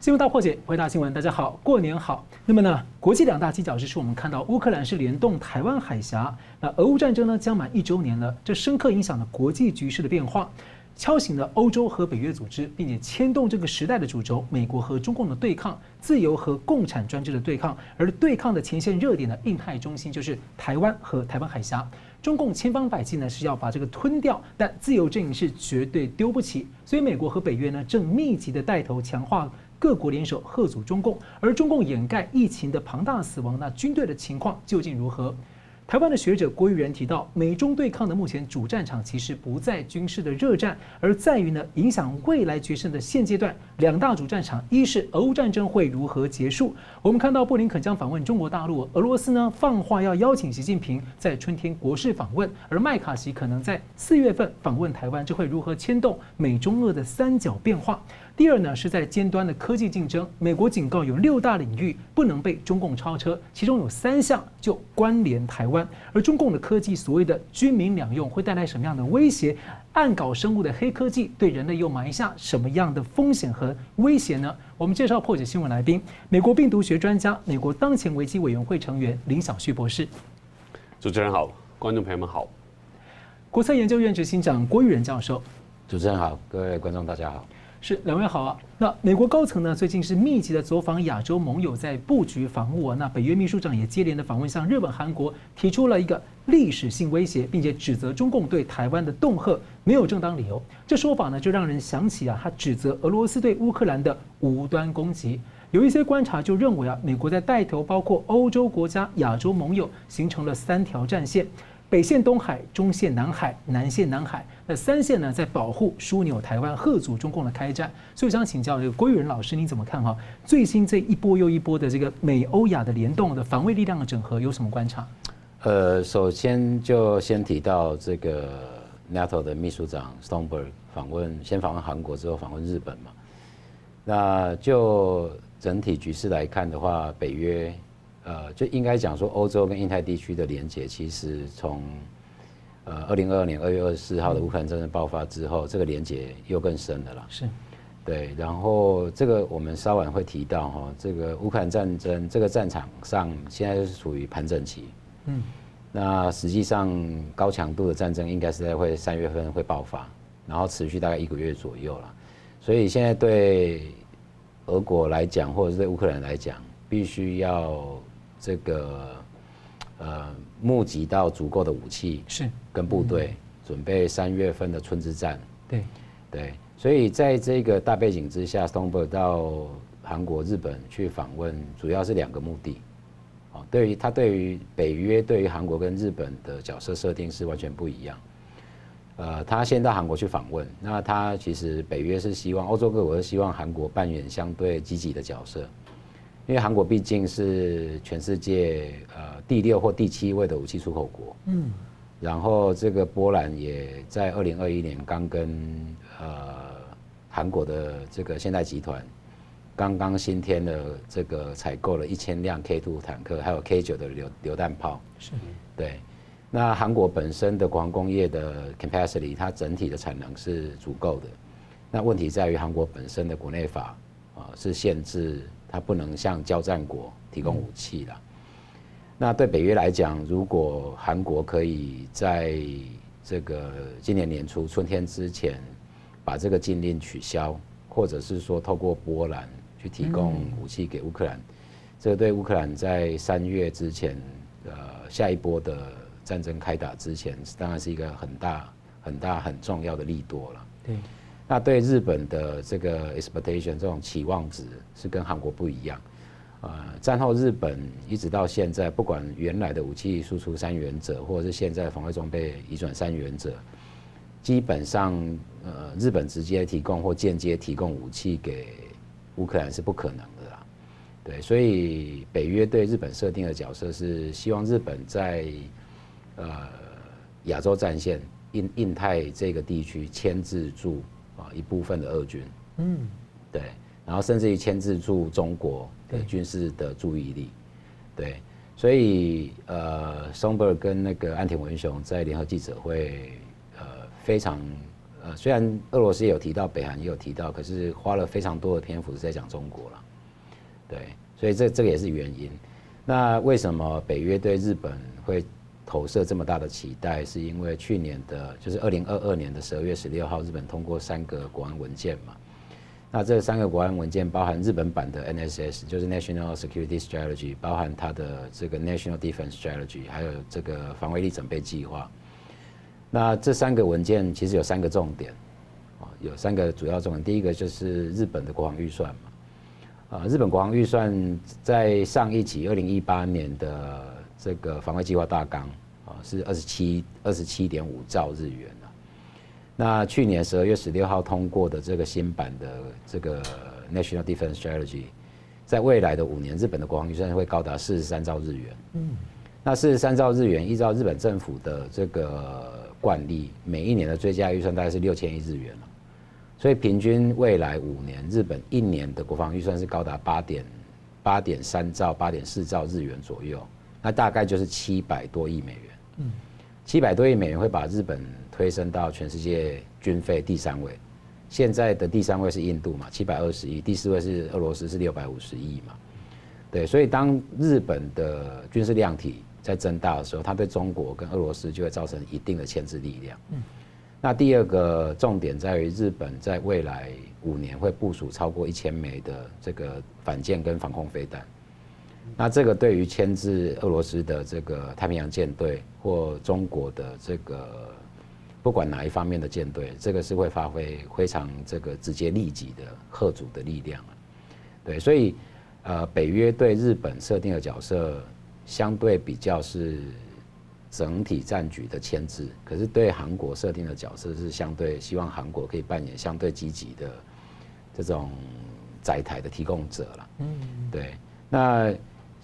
新闻大破解，回答新闻，大家好，过年好。那么呢，国际两大犄角之处，我们看到乌克兰是联动台湾海峡，那俄乌战争呢将满一周年了，这深刻影响了国际局势的变化，敲醒了欧洲和北约组织，并且牵动这个时代的主轴，美国和中共的对抗，自由和共产专制的对抗，而对抗的前线热点的印太中心就是台湾和台湾海峡。中共千方百计呢是要把这个吞掉，但自由阵营是绝对丢不起，所以美国和北约呢正密集的带头强化各国联手贺阻中共，而中共掩盖疫情的庞大死亡，那军队的情况究竟如何？台湾的学者郭玉仁提到，美中对抗的目前主战场其实不在军事的热战，而在于呢影响未来决胜的现阶段两大主战场，一是俄乌战争会如何结束。我们看到布林肯将访问中国大陆，俄罗斯呢放话要邀请习近平在春天国事访问，而麦卡锡可能在四月份访问台湾，这会如何牵动美中俄的三角变化？第二呢，是在尖端的科技竞争。美国警告有六大领域不能被中共超车，其中有三项就关联台湾。而中共的科技所谓的军民两用会带来什么样的威胁？暗搞生物的黑科技对人类又埋下什么样的风险和威胁呢？我们介绍破解新闻来宾，美国病毒学专家、美国当前危机委员会成员林小旭博士。主持人好，观众朋友们好。国策研究院执行长郭玉仁教授。主持人好，各位观众大家好。是两位好啊。那美国高层呢，最近是密集的走访亚洲盟友，在布局防务啊。那北约秘书长也接连的访问，向日本、韩国提出了一个历史性威胁，并且指责中共对台湾的恫吓没有正当理由。这说法呢，就让人想起啊，他指责俄罗斯对乌克兰的无端攻击。有一些观察就认为啊，美国在带头，包括欧洲国家、亚洲盟友，形成了三条战线。北线东海，中线南海，南线南海，那三线呢，在保护枢纽台湾，吓阻中共的开战。所以我想请教这个郭玉仁老师，你怎么看哈？最新这一波又一波的这个美欧亚的联动的防卫力量的整合，有什么观察？呃，首先就先提到这个 NATO 的秘书长 Stoneberg 访问，先访问韩国之后访问日本嘛。那就整体局势来看的话，北约。呃，就应该讲说，欧洲跟印太地区的连接，其实从呃二零二二年二月二十四号的乌克兰战争爆发之后，这个连接又更深了啦。是，对。然后这个我们稍晚会提到哈，这个乌克兰战争这个战场上现在是处于盘整期。嗯。那实际上高强度的战争应该是在会三月份会爆发，然后持续大概一个月左右了。所以现在对俄国来讲，或者是对乌克兰来讲，必须要。这个呃，募集到足够的武器是跟部队，准备三月份的春之战。对对，所以在这个大背景之下，Stoltenberg 到韩国、日本去访问，主要是两个目的。哦，对于他对于北约、对于韩国跟日本的角色设定是完全不一样。呃，他先到韩国去访问，那他其实北约是希望欧洲各国是希望韩国扮演相对积极的角色。因为韩国毕竟是全世界呃第六或第七位的武器出口国，嗯，然后这个波兰也在二零二一年刚跟呃韩国的这个现代集团刚刚新添了这个采购了一千辆 K two 坦克，还有 K 九的榴榴弹炮，是，对，那韩国本身的国防工业的 capacity，它整体的产能是足够的，那问题在于韩国本身的国内法啊是限制。它不能向交战国提供武器了。那对北约来讲，如果韩国可以在这个今年年初春天之前把这个禁令取消，或者是说透过波兰去提供武器给乌克兰，这对乌克兰在三月之前，呃，下一波的战争开打之前，当然是一个很大、很大、很重要的利多了。对。那对日本的这个 expectation 这种期望值是跟韩国不一样，呃，战后日本一直到现在，不管原来的武器输出三原则，或者是现在防卫装备移转三原则，基本上呃，日本直接提供或间接提供武器给乌克兰是不可能的啦。对，所以北约对日本设定的角色是希望日本在呃亚洲战线、印印太这个地区牵制住。一部分的俄军，嗯，对，然后甚至于牵制住中国的军事的注意力，对，所以呃，松伯跟那个安田文雄在联合记者会，呃，非常呃，虽然俄罗斯也有提到，北韩也有提到，可是花了非常多的篇幅是在讲中国了。对，所以这这个也是原因。那为什么北约对日本会投射这么大的期待？是因为去年的，就是二零二二年的十二月十六号，日本通过三个国安文件嘛。那这三个国安文件包含日本版的 NSS，就是 National Security Strategy，包含它的这个 National Defense Strategy，还有这个防卫力准备计划。那这三个文件其实有三个重点，啊，有三个主要重点。第一个就是日本的国防预算嘛，啊，日本国防预算在上一期二零一八年的这个防卫计划大纲啊是二十七二十七点五兆日元。那去年十二月十六号通过的这个新版的这个 National Defense Strategy，在未来的五年，日本的国防预算会高达四十三兆日元。嗯，那四十三兆日元，依照日本政府的这个惯例，每一年的追加预算大概是六千亿日元，所以平均未来五年，日本一年的国防预算是高达八点八点三兆、八点四兆日元左右，那大概就是七百多亿美元。嗯，七百多亿美元会把日本。推升到全世界军费第三位，现在的第三位是印度嘛，七百二十亿，第四位是俄罗斯是六百五十亿嘛，对，所以当日本的军事量体在增大的时候，它对中国跟俄罗斯就会造成一定的牵制力量。嗯，那第二个重点在于日本在未来五年会部署超过一千枚的这个反舰跟防空飞弹，那这个对于牵制俄罗斯的这个太平洋舰队或中国的这个。不管哪一方面的舰队，这个是会发挥非常这个直接利己的吓阻的力量，对，所以呃，北约对日本设定的角色相对比较是整体战局的牵制，可是对韩国设定的角色是相对希望韩国可以扮演相对积极的这种载台的提供者了。嗯，对。那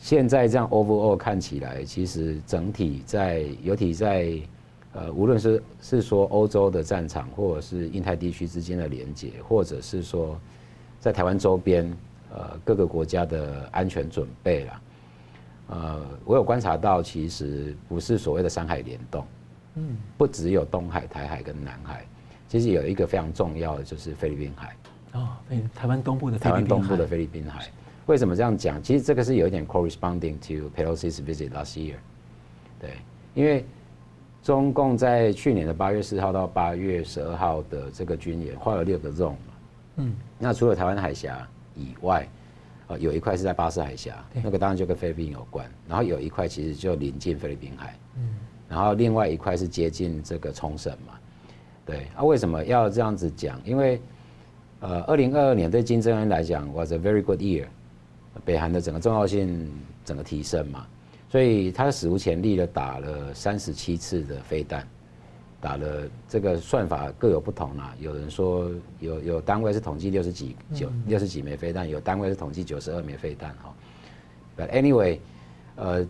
现在这样 overall 看起来，其实整体在尤其在。呃，无论是是说欧洲的战场，或者是印太地区之间的连接，或者是说在台湾周边，呃，各个国家的安全准备啦，呃，我有观察到，其实不是所谓的三海联动，嗯，不只有东海、台海跟南海，其实有一个非常重要的就是菲律宾海，哦，台湾东部的台湾东部的菲律宾海，为什么这样讲？其实这个是有一点 corresponding to Pelosi's visit last year，对，因为。中共在去年的八月四号到八月十二号的这个军演画了六个 zone 嘛，嗯，那除了台湾海峡以外，呃，有一块是在巴士海峡，那个当然就跟菲律宾有关，然后有一块其实就临近菲律宾海，嗯，然后另外一块是接近这个冲绳嘛，对，啊，为什么要这样子讲？因为，呃，二零二二年对金正恩来讲 was a very good year，北韩的整个重要性整个提升嘛。所以他史无前例的打了三十七次的飞弹，打了这个算法各有不同啦。有人说有有单位是统计六十几九六十几枚飞弹，有单位是统计九十二枚飞弹哈。But anyway，呃，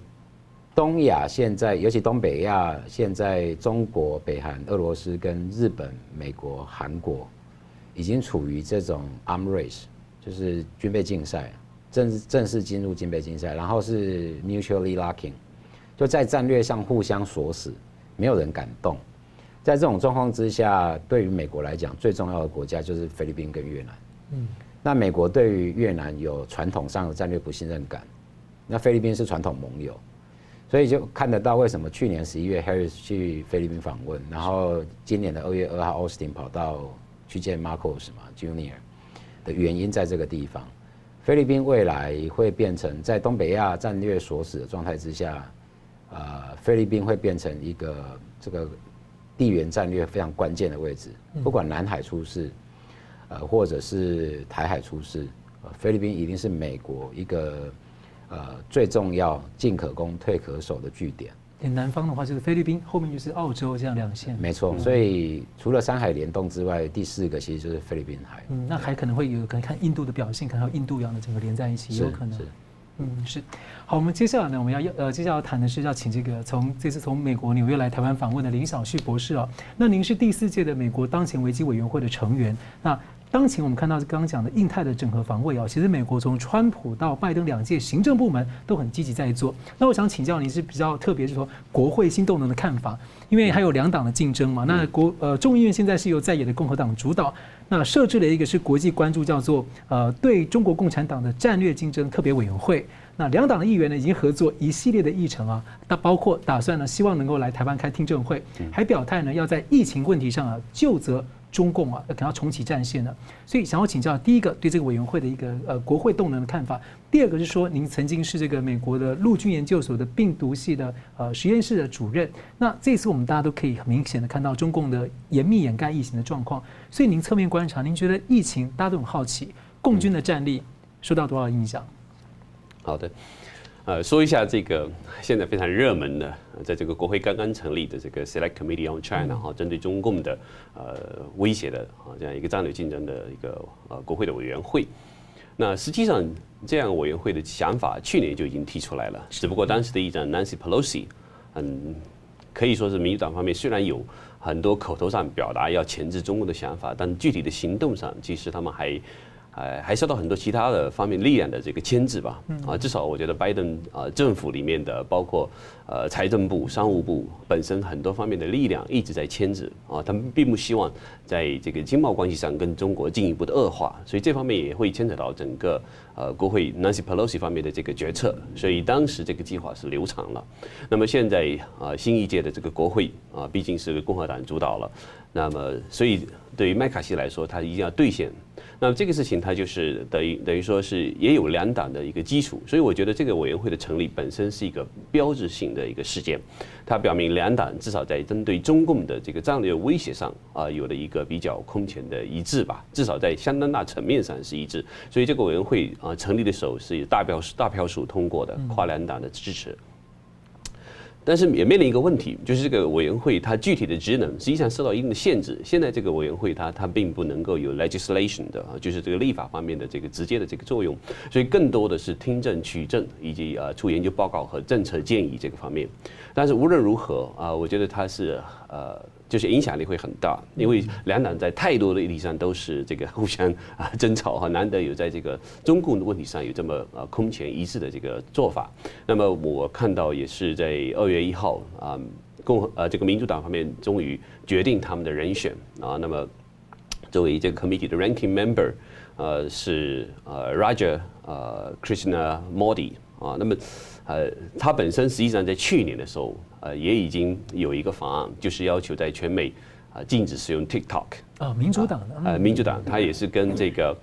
东亚现在尤其东北亚现在中国、北韩、俄罗斯跟日本、美国、韩国已经处于这种 arm race，就是军备竞赛。正正式进入金杯竞赛，然后是 mutually locking，就在战略上互相锁死，没有人敢动。在这种状况之下，对于美国来讲，最重要的国家就是菲律宾跟越南。嗯，那美国对于越南有传统上的战略不信任感，那菲律宾是传统盟友，所以就看得到为什么去年十一月 Harris 去菲律宾访问，然后今年的二月二号 Austin 跑到去见 Marcos 嘛 Junior 的原因在这个地方。菲律宾未来会变成在东北亚战略锁死的状态之下，呃，菲律宾会变成一个这个地缘战略非常关键的位置。不管南海出事，呃，或者是台海出事，菲律宾一定是美国一个呃最重要进可攻退可守的据点。南方的话就是菲律宾，后面就是澳洲这样两线。没错，所以除了山海联动之外，第四个其实就是菲律宾海。嗯，那还可能会有可能看印度的表现，可能还有印度洋的整个连在一起，有可能。是，嗯，是。好，我们接下来呢，我们要呃接下来要谈的是要请这个从这次从美国纽约来台湾访问的林小旭博士哦。那您是第四届的美国当前危机委员会的成员，那当前我们看到刚刚讲的印太的整合防卫啊，其实美国从川普到拜登两届行政部门都很积极在做。那我想请教您是比较特别是说国会新动能的看法，因为还有两党的竞争嘛。那国呃众议院现在是由在野的共和党主导，那设置了一个是国际关注叫做呃对中国共产党的战略竞争特别委员会。那两党的议员呢已经合作一系列的议程啊，那包括打算呢希望能够来台湾开听证会，还表态呢要在疫情问题上啊就责。中共啊，可能要重启战线了，所以想要请教第一个对这个委员会的一个呃国会动能的看法，第二个是说您曾经是这个美国的陆军研究所的病毒系的呃实验室的主任，那这次我们大家都可以很明显的看到中共的严密掩盖疫情的状况，所以您侧面观察，您觉得疫情大家都很好奇，共军的战力受到多少影响？好的。呃，说一下这个现在非常热门的，在这个国会刚刚成立的这个 Select Committee on China 哈，针对中共的呃威胁的啊这样一个战略竞争的一个呃国会的委员会。那实际上这样委员会的想法去年就已经提出来了，只不过当时的议长 Nancy Pelosi，嗯，可以说是民主党方面虽然有很多口头上表达要钳制中共的想法，但具体的行动上其实他们还。呃，还受到很多其他的方面力量的这个牵制吧。啊，至少我觉得拜登啊政府里面的，包括呃财政部、商务部本身很多方面的力量一直在牵制啊，他们并不希望在这个经贸关系上跟中国进一步的恶化，所以这方面也会牵扯到整个呃国会 Nancy Pelosi 方面的这个决策，所以当时这个计划是流产了。那么现在啊新一届的这个国会啊毕竟是共和党主导了，那么所以对于麦卡锡来说，他一定要兑现。那么这个事情，它就是等于等于说是也有两党的一个基础，所以我觉得这个委员会的成立本身是一个标志性的一个事件，它表明两党至少在针对中共的这个战略威胁上啊，有了一个比较空前的一致吧，至少在相当大层面上是一致，所以这个委员会啊成立的时候是以大票大票数通过的，跨两党的支持。但是也面临一个问题，就是这个委员会它具体的职能实际上受到一定的限制。现在这个委员会它它并不能够有 legislation 的啊，就是这个立法方面的这个直接的这个作用，所以更多的是听证取证以及啊出研究报告和政策建议这个方面。但是无论如何啊，我觉得它是呃。就是影响力会很大，因为两党在太多的议题上都是这个互相啊争吵哈，难得有在这个中共的问题上有这么呃空前一致的这个做法。那么我看到也是在二月一号啊，共和呃这个民主党方面终于决定他们的人选啊。那么作为这个 committee 的 ranking member，呃是呃 Raja 呃 Krishna Modi 啊。那么呃他本身实际上在去年的时候。呃，也已经有一个法案，就是要求在全美啊禁止使用 TikTok。啊，民主党的。呃，民主党他也是跟这个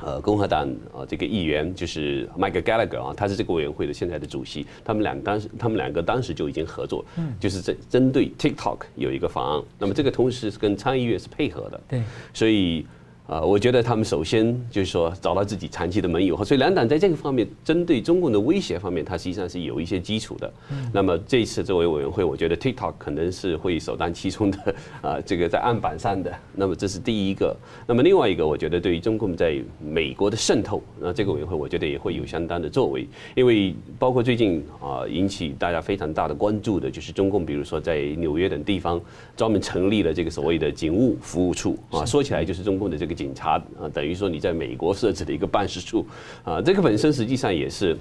呃共和党啊这个议员，就是 Mike Gallagher 啊，他是这个委员会的现在的主席。他们两当时，他们两个当时就已经合作，就是针针对 TikTok 有一个法案。那么这个同时是跟参议院是配合的。对，所以。啊，我觉得他们首先就是说找到自己长期的盟友，所以两党在这个方面针对中共的威胁方面，它实际上是有一些基础的。那么这一次作为委员会，我觉得 TikTok 可能是会首当其冲的 啊，这个在案板上的。那么这是第一个。那么另外一个，我觉得对于中共在美国的渗透，那这个委员会我觉得也会有相当的作为，因为包括最近啊引起大家非常大的关注的，就是中共比如说在纽约等地方专门成立了这个所谓的警务服务处啊，说起来就是中共的这个。警察啊，等于说你在美国设置的一个办事处啊，这个本身实际上也是。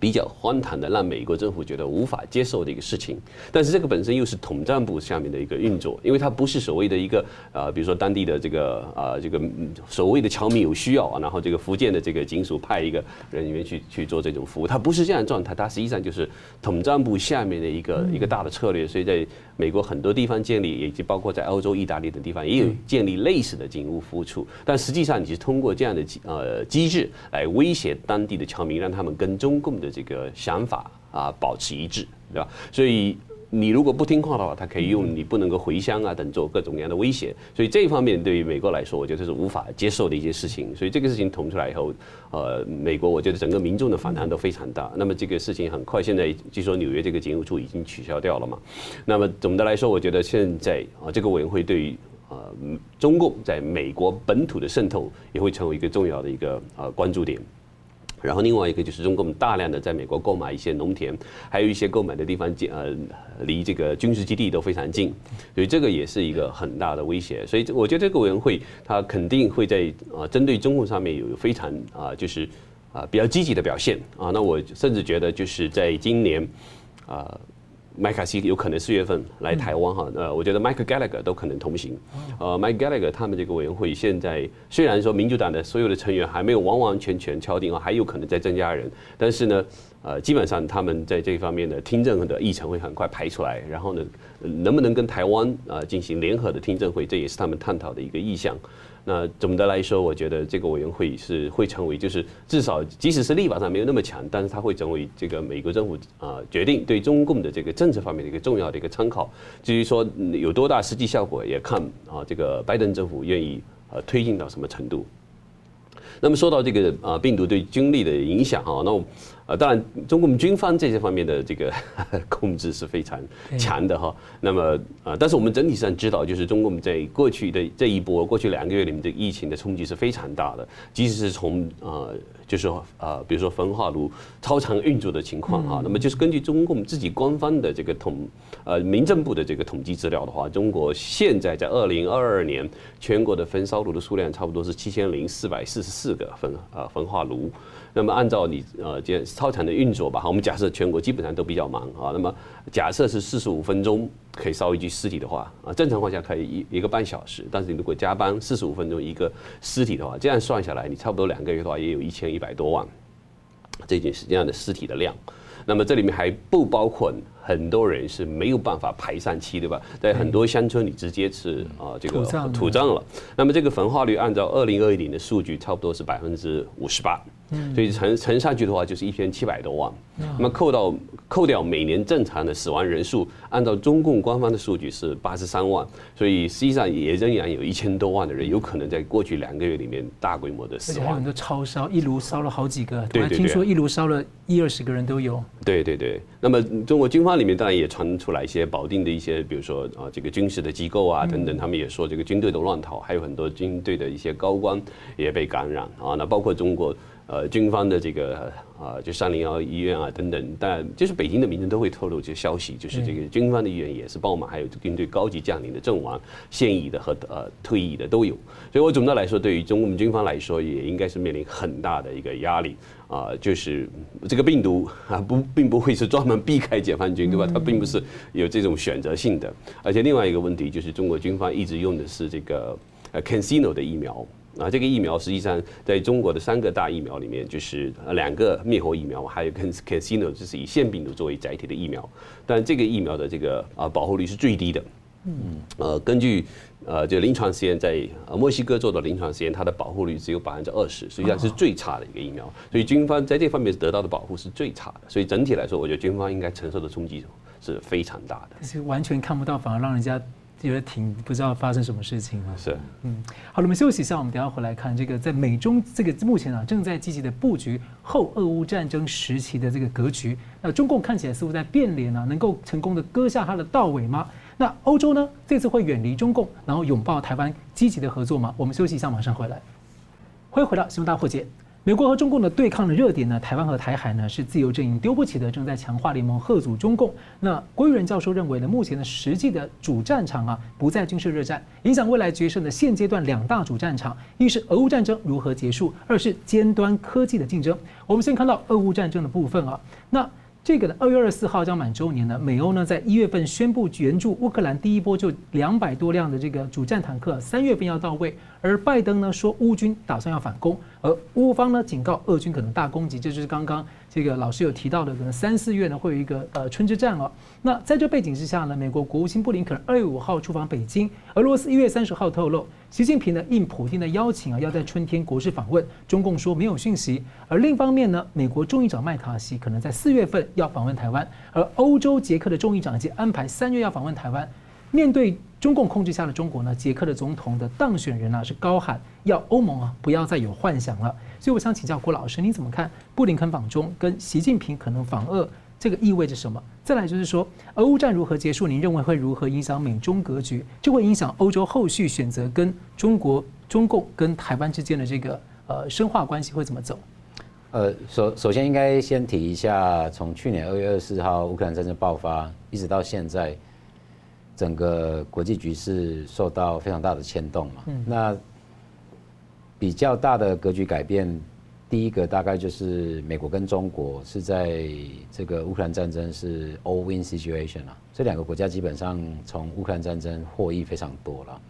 比较荒唐的，让美国政府觉得无法接受的一个事情。但是这个本身又是统战部下面的一个运作，因为它不是所谓的一个呃，比如说当地的这个呃这个所谓的侨民有需要啊，然后这个福建的这个警署派一个人员去去做这种服务，它不是这样的状态，它实际上就是统战部下面的一个一个大的策略。所以在美国很多地方建立，以及包括在欧洲、意大利等地方也有建立类似的警务服务处，但实际上你是通过这样的机呃机制来威胁当地的侨民，让他们跟中共。的这个想法啊，保持一致，对吧？所以你如果不听话的话，他可以用你不能够回乡啊等做各种各样的威胁。所以这一方面对于美国来说，我觉得是无法接受的一些事情。所以这个事情捅出来以后，呃，美国我觉得整个民众的反弹都非常大。那么这个事情很快，现在据说纽约这个警务处已经取消掉了嘛。那么总的来说，我觉得现在啊，这个委员会对于呃中共在美国本土的渗透也会成为一个重要的一个呃关注点。然后另外一个就是中共大量的在美国购买一些农田，还有一些购买的地方近呃离这个军事基地都非常近，所以这个也是一个很大的威胁。所以我觉得这个委员会它肯定会在啊针对中共上面有非常啊就是啊比较积极的表现啊。那我甚至觉得就是在今年啊。麦卡锡有可能四月份来台湾哈，呃，我觉得 Mike Gallagher 都可能同行。呃，Mike Gallagher 他们这个委员会现在虽然说民主党的所有的成员还没有完完全全敲定啊，还有可能再增加人，但是呢，呃，基本上他们在这方面的听证的议程会很快排出来，然后呢，能不能跟台湾啊进行联合的听证会，这也是他们探讨的一个意向。那总的来说，我觉得这个委员会是会成为，就是至少即使是立法上没有那么强，但是它会成为这个美国政府啊决定对中共的这个政策方面的一个重要的一个参考。至于说有多大实际效果，也看啊这个拜登政府愿意呃推进到什么程度。那么说到这个啊病毒对军力的影响啊，那我。啊，当然，中共军方这些方面的这个 控制是非常强的哈。那么啊，但是我们整体上知道，就是中共在过去的这一波、过去两个月里面的疫情的冲击是非常大的。即使是从啊，就是说啊，比如说焚化炉超常运作的情况哈，那么就是根据中共自己官方的这个统呃民政部的这个统计资料的话，中国现在在二零二二年全国的焚烧炉的数量差不多是七千零四百四十四个焚啊焚化炉。那么按照你呃这超长的运作吧，哈，我们假设全国基本上都比较忙啊。那么假设是四十五分钟可以烧一具尸体的话啊，正常情况下可以一一个半小时。但是你如果加班四十五分钟一个尸体的话，这样算下来，你差不多两个月的话，也有一千一百多万这件事这样的尸体的量。那么这里面还不包括很多人是没有办法排上期，对吧？在很多乡村你直接是啊这个土葬了。那么这个焚化率按照二零二一年的数据，差不多是百分之五十八。所以乘乘上去的话，就是一千七百多万。那么扣到扣掉每年正常的死亡人数，按照中共官方的数据是八十三万。所以实际上也仍然有一千多万的人有可能在过去两个月里面大规模的死亡。很多超烧，一炉烧了好几个。对对对。听说一炉烧了一二十个人都有。对对对。那么中国军方里面当然也传出来一些保定的一些，比如说啊这个军事的机构啊等等，他们也说这个军队都乱逃，还有很多军队的一些高官也被感染啊。那包括中国。呃，军方的这个啊，就三零幺医院啊等等，但就是北京的民众都会透露这些消息，就是这个军方的医院也是爆满，还有军队高级将领的阵亡、现役的和呃退役的都有。所以我总的来说，对于中共军方来说，也应该是面临很大的一个压力啊，就是这个病毒啊不并不会是专门避开解放军，对吧？它并不是有这种选择性的。而且另外一个问题就是，中国军方一直用的是这个呃 CanSino 的疫苗。啊，这个疫苗实际上在中国的三个大疫苗里面，就是两个灭活疫苗，还有跟 CanSino 就是以腺病毒作为载体的疫苗，但这个疫苗的这个啊保护率是最低的。嗯，呃，根据呃这个临床实验，在墨西哥做的临床实验，它的保护率只有百分之二十，实际上是最差的一个疫苗。所以军方在这方面得到的保护是最差的。所以整体来说，我觉得军方应该承受的冲击是非常大的。是完全看不到，反而让人家。觉得挺不知道发生什么事情了。是，嗯，好了，我们休息一下，我们等下回来看这个在美中这个目前啊正在积极的布局后俄乌战争时期的这个格局。那中共看起来似乎在变脸啊，能够成功的割下它的稻尾吗？那欧洲呢，这次会远离中共，然后拥抱台湾，积极的合作吗？我们休息一下，马上回来。欢迎回到新闻大破解。美国和中共的对抗的热点呢，台湾和台海呢是自由阵营丢不起的，正在强化联盟吓阻中共。那郭玉仁教授认为呢，目前的实际的主战场啊不在军事热战，影响未来决胜的现阶段两大主战场，一是俄乌战争如何结束，二是尖端科技的竞争。我们先看到俄乌战争的部分啊，那。这个呢，二月二十四号将满周年了。美欧呢，在一月份宣布援助乌克兰，第一波就两百多辆的这个主战坦克，三月份要到位。而拜登呢说，乌军打算要反攻，而乌方呢警告俄军可能大攻击，这就是刚刚这个老师有提到的，可能三四月呢会有一个呃春之战哦。那在这背景之下呢，美国国务卿布林肯二月五号出访北京，俄罗斯一月三十号透露。习近平呢应普京的邀请啊，要在春天国事访问。中共说没有讯息。而另一方面呢，美国众议长麦卡锡可能在四月份要访问台湾，而欧洲捷克的众议长已经安排三月要访问台湾。面对中共控制下的中国呢，捷克的总统的当选人啊是高喊要欧盟啊不要再有幻想了。所以我想请教郭老师，你怎么看布林肯访中跟习近平可能访俄？这个意味着什么？再来就是说，俄乌战如何结束？您认为会如何影响美中格局？就会影响欧洲后续选择跟中国、中共跟台湾之间的这个呃深化关系会怎么走？呃，首首先应该先提一下，从去年二月二十四号乌克兰战争爆发，一直到现在，整个国际局势受到非常大的牵动嘛。嗯。那比较大的格局改变，第一个大概就是美国跟中国是在这个乌克兰战争是 all win situation 啊，这两个国家基本上从乌克兰战争获益非常多了，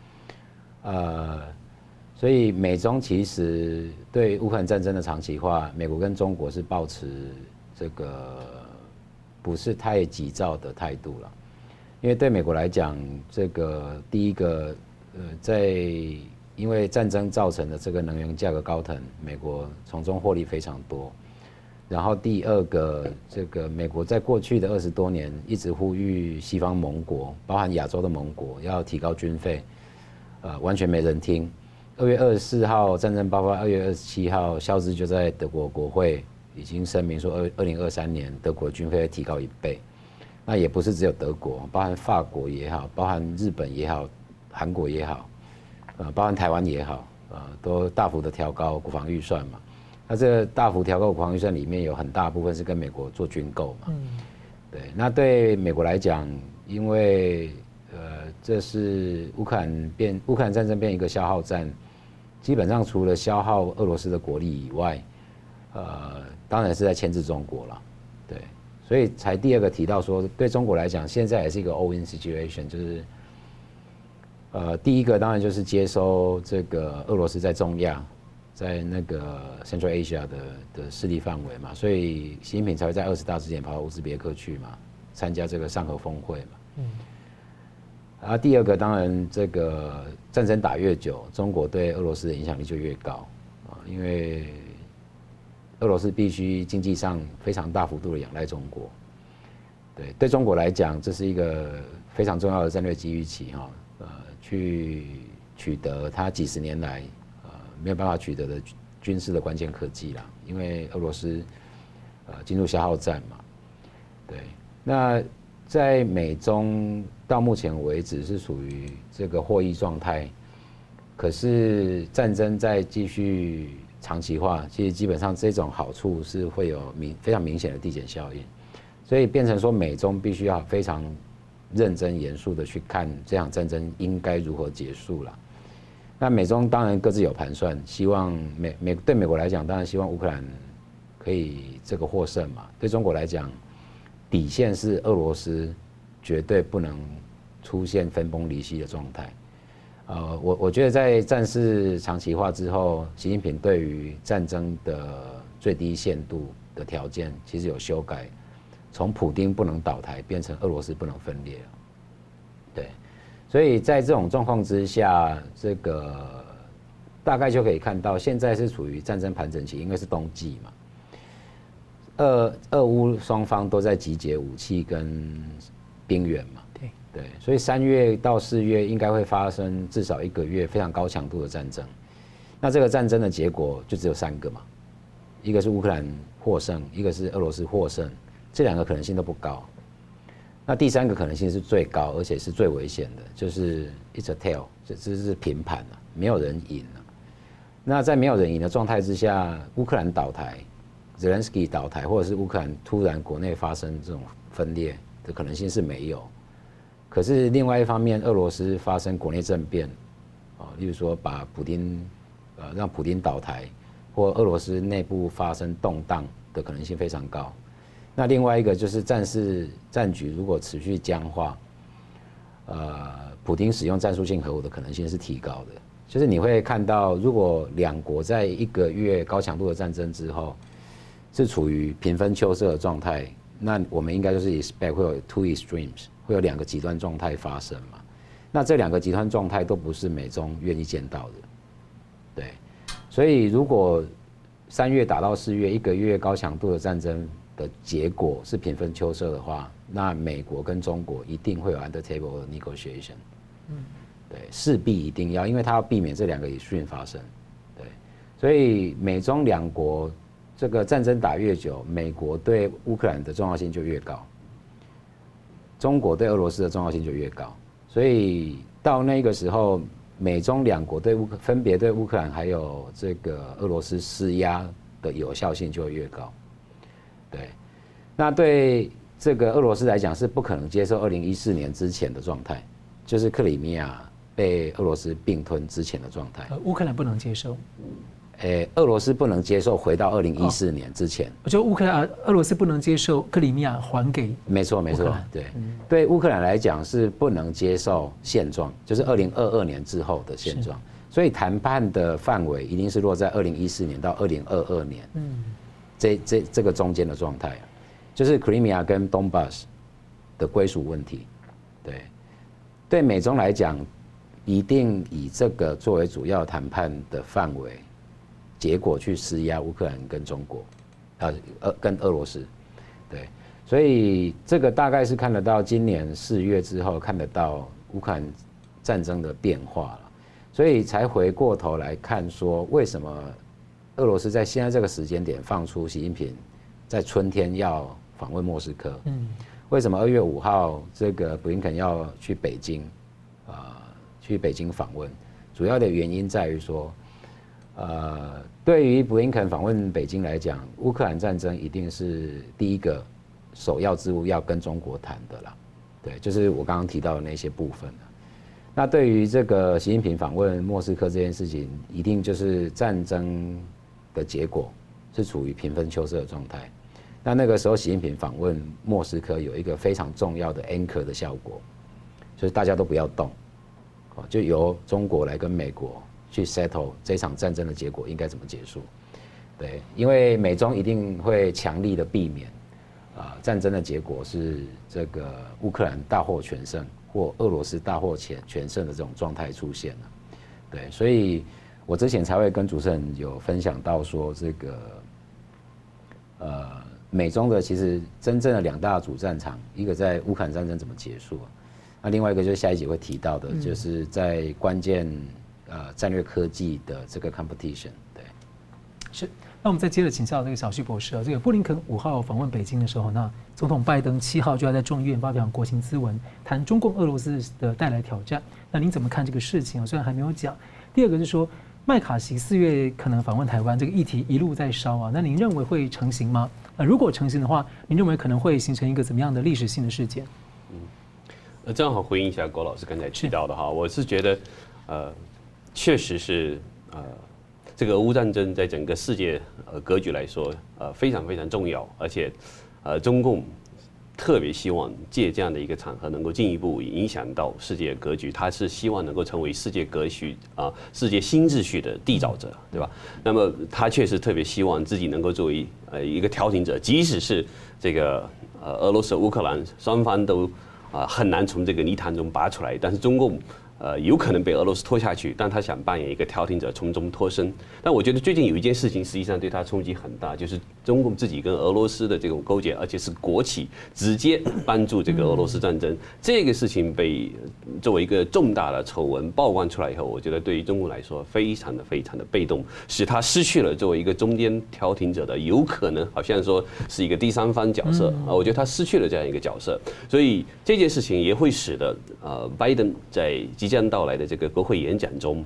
呃，所以美中其实对乌克兰战争的长期化，美国跟中国是抱持这个不是太急躁的态度了，因为对美国来讲，这个第一个呃在。因为战争造成的这个能源价格高腾，美国从中获利非常多。然后第二个，这个美国在过去的二十多年一直呼吁西方盟国，包含亚洲的盟国，要提高军费，呃，完全没人听。二月二十四号战争爆发，二月二十七号，肖兹就在德国国会已经声明说，二二零二三年德国军费会提高一倍。那也不是只有德国，包含法国也好，包含日本也好，韩国也好。呃，包含台湾也好，呃，都大幅的调高国防预算嘛。那这个大幅调高国防预算里面有很大部分是跟美国做军购嘛。嗯。对，那对美国来讲，因为呃，这是乌克兰变乌克兰战争变一个消耗战，基本上除了消耗俄罗斯的国力以外，呃，当然是在牵制中国了。对，所以才第二个提到说，对中国来讲，现在也是一个 all-in situation，就是。呃，第一个当然就是接收这个俄罗斯在中亚，在那个 Central Asia 的的势力范围嘛，所以习近平才会在二十大之前跑到乌兹别克去嘛，参加这个上合峰会嘛。嗯。然后第二个当然这个战争打越久，中国对俄罗斯的影响力就越高啊，因为俄罗斯必须经济上非常大幅度的仰赖中国。对，对中国来讲，这是一个非常重要的战略机遇期哈。去取得他几十年来呃没有办法取得的军事的关键科技啦，因为俄罗斯呃进入消耗战嘛，对，那在美中到目前为止是属于这个获益状态，可是战争在继续长期化，其实基本上这种好处是会有明非常明显的递减效应，所以变成说美中必须要非常。认真严肃的去看这场战争应该如何结束了。那美中当然各自有盘算，希望美美对美国来讲，当然希望乌克兰可以这个获胜嘛。对中国来讲，底线是俄罗斯绝对不能出现分崩离析的状态。呃，我我觉得在战事长期化之后，习近平对于战争的最低限度的条件其实有修改。从普丁不能倒台变成俄罗斯不能分裂，对，所以在这种状况之下，这个大概就可以看到，现在是处于战争盘整期，因为是冬季嘛，俄俄乌双方都在集结武器跟兵员嘛，对。对，所以三月到四月应该会发生至少一个月非常高强度的战争，那这个战争的结果就只有三个嘛，一个是乌克兰获胜，一个是俄罗斯获胜。这两个可能性都不高，那第三个可能性是最高，而且是最危险的，就是 it's a tale，这这是平盘了，没有人赢了。那在没有人赢的状态之下，乌克兰倒台，Zelensky 倒台，或者是乌克兰突然国内发生这种分裂的可能性是没有。可是另外一方面，俄罗斯发生国内政变，啊，例如说把普丁，呃，让普丁倒台，或俄罗斯内部发生动荡的可能性非常高。那另外一个就是战事战局如果持续僵化，呃，普丁使用战术性核武的可能性是提高的。就是你会看到，如果两国在一个月高强度的战争之后，是处于平分秋色的状态，那我们应该就是 expect 会有 two extremes，会有两个极端状态发生嘛。那这两个极端状态都不是美中愿意见到的，对。所以如果三月打到四月一个月高强度的战争，的结果是平分秋色的话，那美国跟中国一定会有 under table 的 negotiation，嗯，对，势必一定要，因为他要避免这两个 extreme 发生，对，所以美中两国这个战争打越久，美国对乌克兰的重要性就越高，中国对俄罗斯的重要性就越高，所以到那个时候，美中两国对乌克分别对乌克兰还有这个俄罗斯施压的有效性就会越高。对，那对这个俄罗斯来讲是不可能接受二零一四年之前的状态，就是克里米亚被俄罗斯并吞之前的状态。呃，乌克兰不能接受。诶，俄罗斯不能接受回到二零一四年之前。我觉得乌克兰、俄罗斯不能接受克里米亚还给。没错，没错，对，对乌克兰来讲是不能接受现状，就是二零二二年之后的现状。所以谈判的范围一定是落在二零一四年到二零二二年。嗯。这这这个中间的状态，就是克里米亚跟东巴斯的归属问题。对，对美中来讲，一定以这个作为主要谈判的范围。结果去施压乌克兰跟中国，呃，俄跟俄罗斯，对，所以这个大概是看得到今年四月之后看得到乌克兰战争的变化了，所以才回过头来看说，为什么俄罗斯在现在这个时间点放出习近平在春天要访问莫斯科？嗯，为什么二月五号这个布林肯要去北京？啊，去北京访问，主要的原因在于说。呃，对于布林肯访问北京来讲，乌克兰战争一定是第一个首要之务要跟中国谈的啦。对，就是我刚刚提到的那些部分。那对于这个习近平访问莫斯科这件事情，一定就是战争的结果是处于平分秋色的状态。那那个时候，习近平访问莫斯科有一个非常重要的 anchor 的效果，就是大家都不要动，就由中国来跟美国。去 settle 这场战争的结果应该怎么结束？对，因为美中一定会强力的避免啊，战争的结果是这个乌克兰大获全胜或俄罗斯大获全全胜的这种状态出现了。对，所以我之前才会跟主持人有分享到说，这个呃，美中的其实真正的两大主战场，一个在乌克兰战争怎么结束，那另外一个就是下一节会提到的，就是在关键。呃，战略科技的这个 competition，对，是。那我们再接着请教这个小旭博士啊，这个布林肯五号访问北京的时候，那总统拜登七号就要在众议院发表国情咨文，谈中共俄罗斯的带来挑战。那您怎么看这个事情啊？虽然还没有讲。第二个是说，麦卡锡四月可能访问台湾，这个议题一路在烧啊。那您认为会成型吗？呃，如果成型的话，您认为可能会形成一个怎么样的历史性的事件？嗯，呃，正好回应一下郭老师刚才提到的哈，我是觉得，呃。确实是，呃，这个俄乌战争在整个世界呃格局来说，呃非常非常重要，而且，呃中共特别希望借这样的一个场合，能够进一步影响到世界格局。他是希望能够成为世界格局啊、世界新秩序的缔造者，对吧？那么他确实特别希望自己能够作为呃一个调停者，即使是这个呃俄罗斯、乌克兰双方都啊、很难从这个泥潭中拔出来，但是中共。呃，有可能被俄罗斯拖下去，但他想扮演一个调停者，从中脱身。但我觉得最近有一件事情，实际上对他冲击很大，就是中共自己跟俄罗斯的这种勾结，而且是国企直接帮助这个俄罗斯战争。这个事情被作为一个重大的丑闻曝光出来以后，我觉得对于中共来说，非常的非常的被动，使他失去了作为一个中间调停者的有可能，好像说是一个第三方角色啊。我觉得他失去了这样一个角色，所以这件事情也会使得呃，拜登在。即将到来的这个国会演讲中，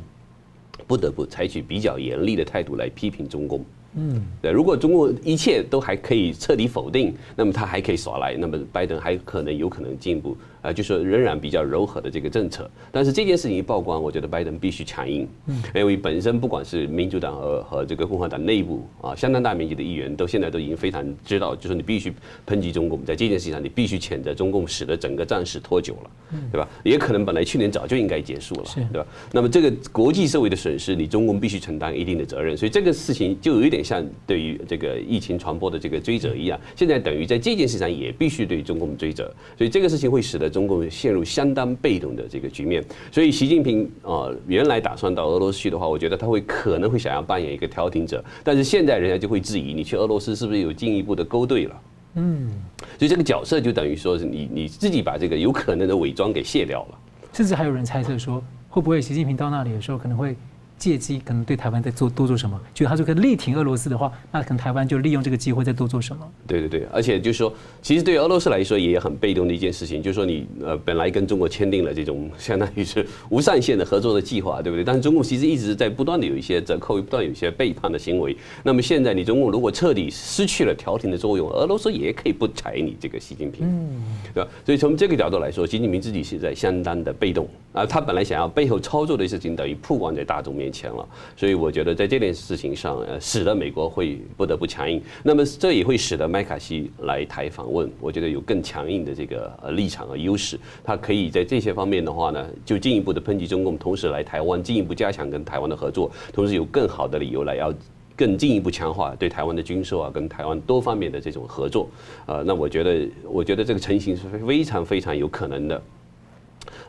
不得不采取比较严厉的态度来批评中共。嗯，对，如果中共一切都还可以彻底否定，那么他还可以耍赖，那么拜登还可能有可能进一步。啊，就是仍然比较柔和的这个政策，但是这件事情一曝光，我觉得拜登必须强硬，嗯因为本身不管是民主党和和这个共和党内部啊，相当大面积的议员都现在都已经非常知道，就是你必须抨击中共，在这件事情上你必须谴责中共，使得整个战事拖久了，对吧？也可能本来去年早就应该结束了，对吧？那么这个国际社会的损失，你中共必须承担一定的责任，所以这个事情就有一点像对于这个疫情传播的这个追责一样，现在等于在这件事上也必须对中共追责，所以这个事情会使得。中共陷入相当被动的这个局面，所以习近平啊，原来打算到俄罗斯去的话，我觉得他会可能会想要扮演一个调停者，但是现在人家就会质疑你去俄罗斯是不是有进一步的勾兑了？嗯，所以这个角色就等于说是你你自己把这个有可能的伪装给卸掉了，甚至还有人猜测说，会不会习近平到那里的时候可能会借机可能对台湾在做多做什么？就他就可以力挺俄罗斯的话，那可能台湾就利用这个机会再多做什么？对对对，而且就是说，其实对俄罗斯来说也很被动的一件事情，就是说你呃本来跟中国签订了这种相当于是无上限的合作的计划，对不对？但是中共其实一直在不断的有一些折扣，不断有一些背叛的行为。那么现在你中共如果彻底失去了调停的作用，俄罗斯也可以不睬你这个习近平，嗯，对吧？所以从这个角度来说，习近平自己现在相当的被动啊，他本来想要背后操作的事情等于曝光在大众面前了，所以我觉得在这件事情上，呃，使得美国会不得不强硬。那么这也会使得麦卡锡来台访问，我觉得有更强硬的这个呃立场和优势。他可以在这些方面的话呢，就进一步的抨击中共，同时来台湾进一步加强跟台湾的合作，同时有更好的理由来要更进一步强化对台湾的军售啊，跟台湾多方面的这种合作。呃，那我觉得，我觉得这个成型是非常非常有可能的。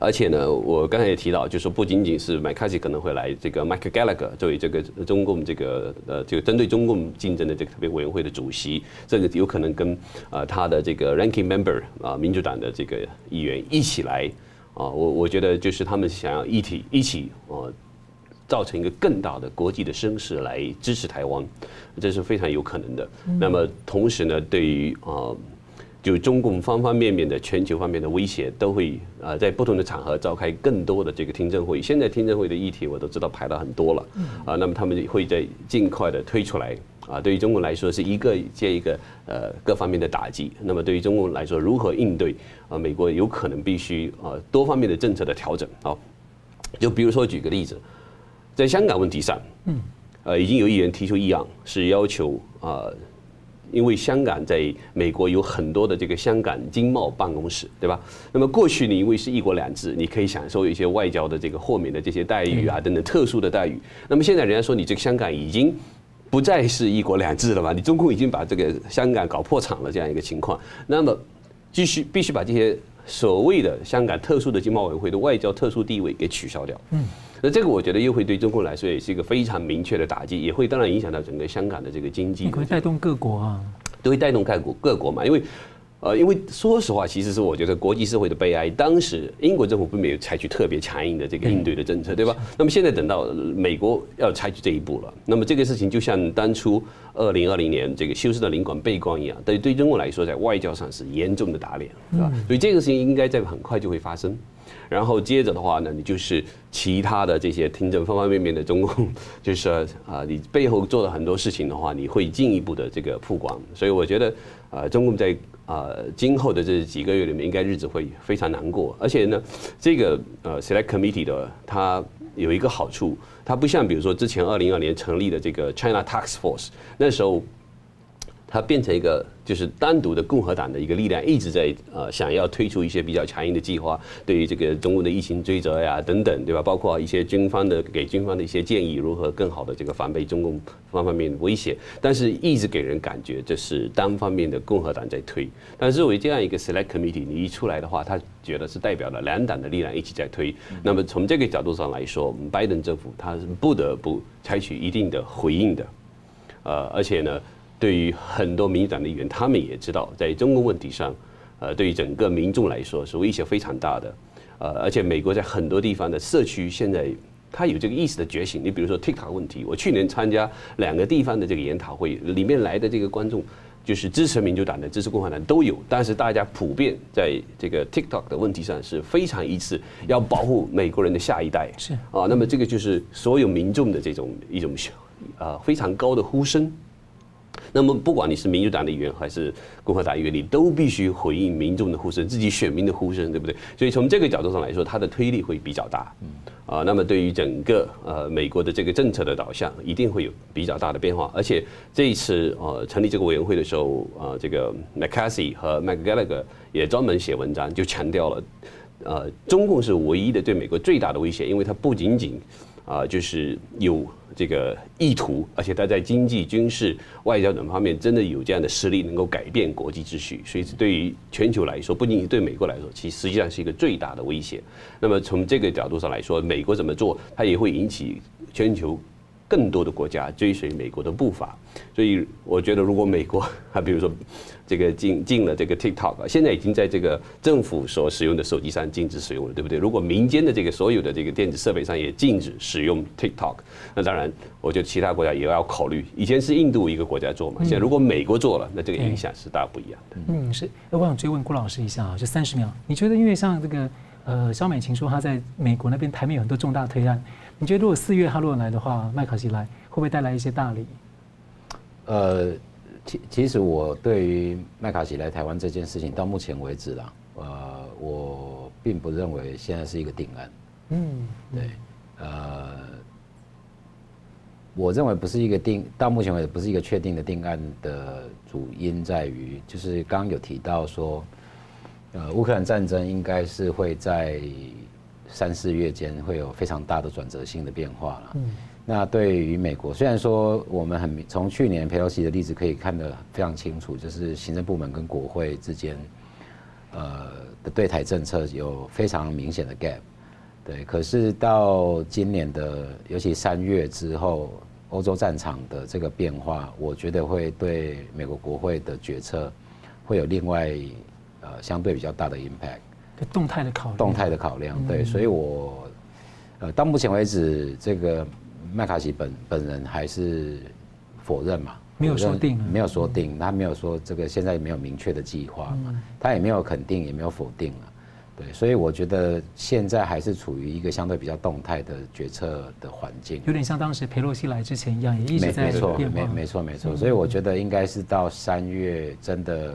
而且呢，我刚才也提到，就是说不仅仅是麦卡锡可能会来，这个 Mike Gallagher 作为这个中共这个呃这个针对中共竞争的这个特别委员会的主席，这个有可能跟呃他的这个 Ranking Member 啊民主党的这个议员一起来啊，我我觉得就是他们想要一体一起啊，造成一个更大的国际的声势来支持台湾，这是非常有可能的。那么同时呢，对于啊。就中共方方面面的全球方面的威胁，都会呃在不同的场合召开更多的这个听证会。现在听证会的议题我都知道排了很多了，啊，那么他们会在尽快的推出来。啊，对于中国来说是一个接一个呃各方面的打击。那么对于中国来说，如何应对啊？美国有可能必须啊多方面的政策的调整。好，就比如说举个例子，在香港问题上，嗯，呃，已经有议员提出议案，是要求啊。因为香港在美国有很多的这个香港经贸办公室，对吧？那么过去你因为是一国两制，你可以享受一些外交的这个豁免的这些待遇啊，等等特殊的待遇。那么现在人家说你这个香港已经不再是一国两制了吧？你中共已经把这个香港搞破产了这样一个情况，那么继续必须把这些所谓的香港特殊的经贸委员会的外交特殊地位给取消掉。嗯。那这个我觉得又会对中共来说也是一个非常明确的打击，也会当然影响到整个香港的这个经济，会带动各国啊，都会带动各国各国嘛，因为。呃，因为说实话，其实是我觉得国际社会的悲哀。当时英国政府并没有采取特别强硬的这个应对的政策，对吧？那么现在等到美国要采取这一步了，那么这个事情就像当初二零二零年这个休斯顿领馆被光一样，对对中国来说，在外交上是严重的打脸，是吧？所以这个事情应该在很快就会发生。然后接着的话呢，你就是其他的这些听证方方面面的中共，就是啊，你背后做了很多事情的话，你会进一步的这个曝光。所以我觉得，呃，中共在。啊，今后的这几个月里面，应该日子会非常难过。而且呢，这个呃 Select Committee 的它有一个好处，它不像比如说之前二零二年成立的这个 China Tax Force，那时候。它变成一个就是单独的共和党的一个力量，一直在呃想要推出一些比较强硬的计划，对于这个中国的疫情追责呀等等，对吧？包括一些军方的给军方的一些建议，如何更好的这个防备中共方方面面的威胁。但是一直给人感觉这是单方面的共和党在推。但是作为这样一个 Select Committee，你一出来的话，他觉得是代表了两党的力量一起在推。那么从这个角度上来说，拜登政府他是不得不采取一定的回应的，呃，而且呢。对于很多民主党的议员，他们也知道，在中共问题上，呃，对于整个民众来说是威胁非常大的，呃，而且美国在很多地方的社区现在，他有这个意识的觉醒。你比如说 TikTok 问题，我去年参加两个地方的这个研讨会，里面来的这个观众，就是支持民主党的、支持共和党都有，但是大家普遍在这个 TikTok 的问题上是非常一致，要保护美国人的下一代。是啊，那么这个就是所有民众的这种一种呃非常高的呼声。那么，不管你是民主党的议员还是共和党议员，你都必须回应民众的呼声，自己选民的呼声，对不对？所以从这个角度上来说，它的推力会比较大。啊，那么对于整个呃美国的这个政策的导向，一定会有比较大的变化。而且这一次呃成立这个委员会的时候，呃，这个 McCarthy 和 McGallagher 也专门写文章，就强调了，呃，中共是唯一的对美国最大的威胁，因为它不仅仅啊就是有。这个意图，而且他在经济、军事、外交等方面真的有这样的实力，能够改变国际秩序。所以，对于全球来说，不仅仅对美国来说，其实际上是一个最大的威胁。那么，从这个角度上来说，美国怎么做，它也会引起全球更多的国家追随美国的步伐。所以我觉得，如果美国啊，比如说这个禁禁了这个 TikTok，现在已经在这个政府所使用的手机上禁止使用了，对不对？如果民间的这个所有的这个电子设备上也禁止使用 TikTok，那当然，我觉得其他国家也要考虑。以前是印度一个国家做嘛，现在如果美国做了，那这个影响是大不一样的。嗯，是。那我想追问郭老师一下啊，就三十秒，你觉得因为像这个呃，肖美琴说她在美国那边台面有很多重大推案，你觉得如果四月他如果来的话，麦卡锡来会不会带来一些大礼？呃，其其实我对于麦卡锡来台湾这件事情，到目前为止啦，呃，我并不认为现在是一个定案。嗯，对，呃，我认为不是一个定，到目前为止不是一个确定的定案的主因在于，就是刚刚有提到说，呃，乌克兰战争应该是会在三四月间会有非常大的转折性的变化了。嗯。那对于美国，虽然说我们很从去年裴洛西的例子可以看得非常清楚，就是行政部门跟国会之间，呃的对台政策有非常明显的 gap，对。可是到今年的，尤其三月之后，欧洲战场的这个变化，我觉得会对美国国会的决策会有另外呃相对比较大的 impact。动态的考量。动态的考量，对。所以我呃到目前为止这个。麦卡锡本本人还是否认嘛？没有说定，没有说定，他没有说这个现在没有明确的计划嘛，他也没有肯定，也没有否定了。对，所以我觉得现在还是处于一个相对比较动态的决策的环境，有点像当时裴洛西来之前一样，也一直在变化。没错，没没错没错。所以我觉得应该是到三月真的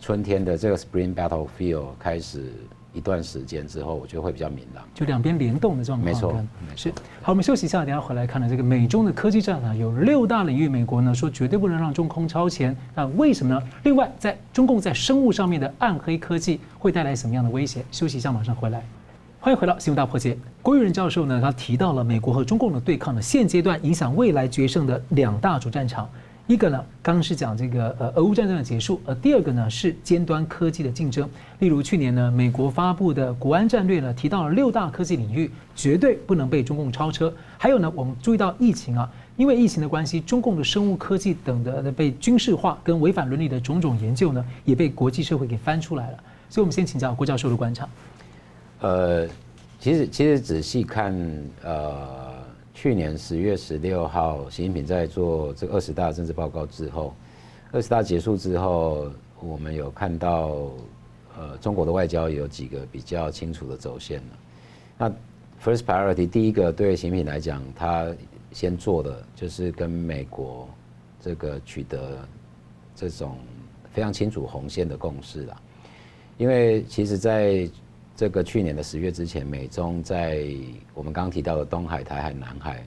春天的这个 Spring Battlefield 开始。一段时间之后，我觉得会比较明朗，就两边联动的状况。没错，是。好，我们休息一下，等下回来看了这个美中的科技战啊，有六大领域，美国呢说绝对不能让中空超前，那为什么呢？另外，在中共在生物上面的暗黑科技会带来什么样的威胁？休息一下，马上回来。欢迎回到新闻大破解。郭玉仁教授呢，他提到了美国和中共的对抗呢现阶段影响未来决胜的两大主战场。一个呢，刚刚是讲这个呃俄乌战争的结束，而第二个呢是尖端科技的竞争。例如去年呢，美国发布的国安战略呢，提到了六大科技领域绝对不能被中共超车。还有呢，我们注意到疫情啊，因为疫情的关系，中共的生物科技等的被军事化跟违反伦理的种种研究呢，也被国际社会给翻出来了。所以，我们先请教郭教授的观察。呃，其实其实仔细看呃。去年十月十六号，习近平在做这个二十大政治报告之后，二十大结束之后，我们有看到，呃，中国的外交有几个比较清楚的走线了。那 first priority 第一个对习近平来讲，他先做的就是跟美国这个取得这种非常清楚红线的共识了，因为其实，在这个去年的十月之前，美中在我们刚刚提到的东海、台海、南海，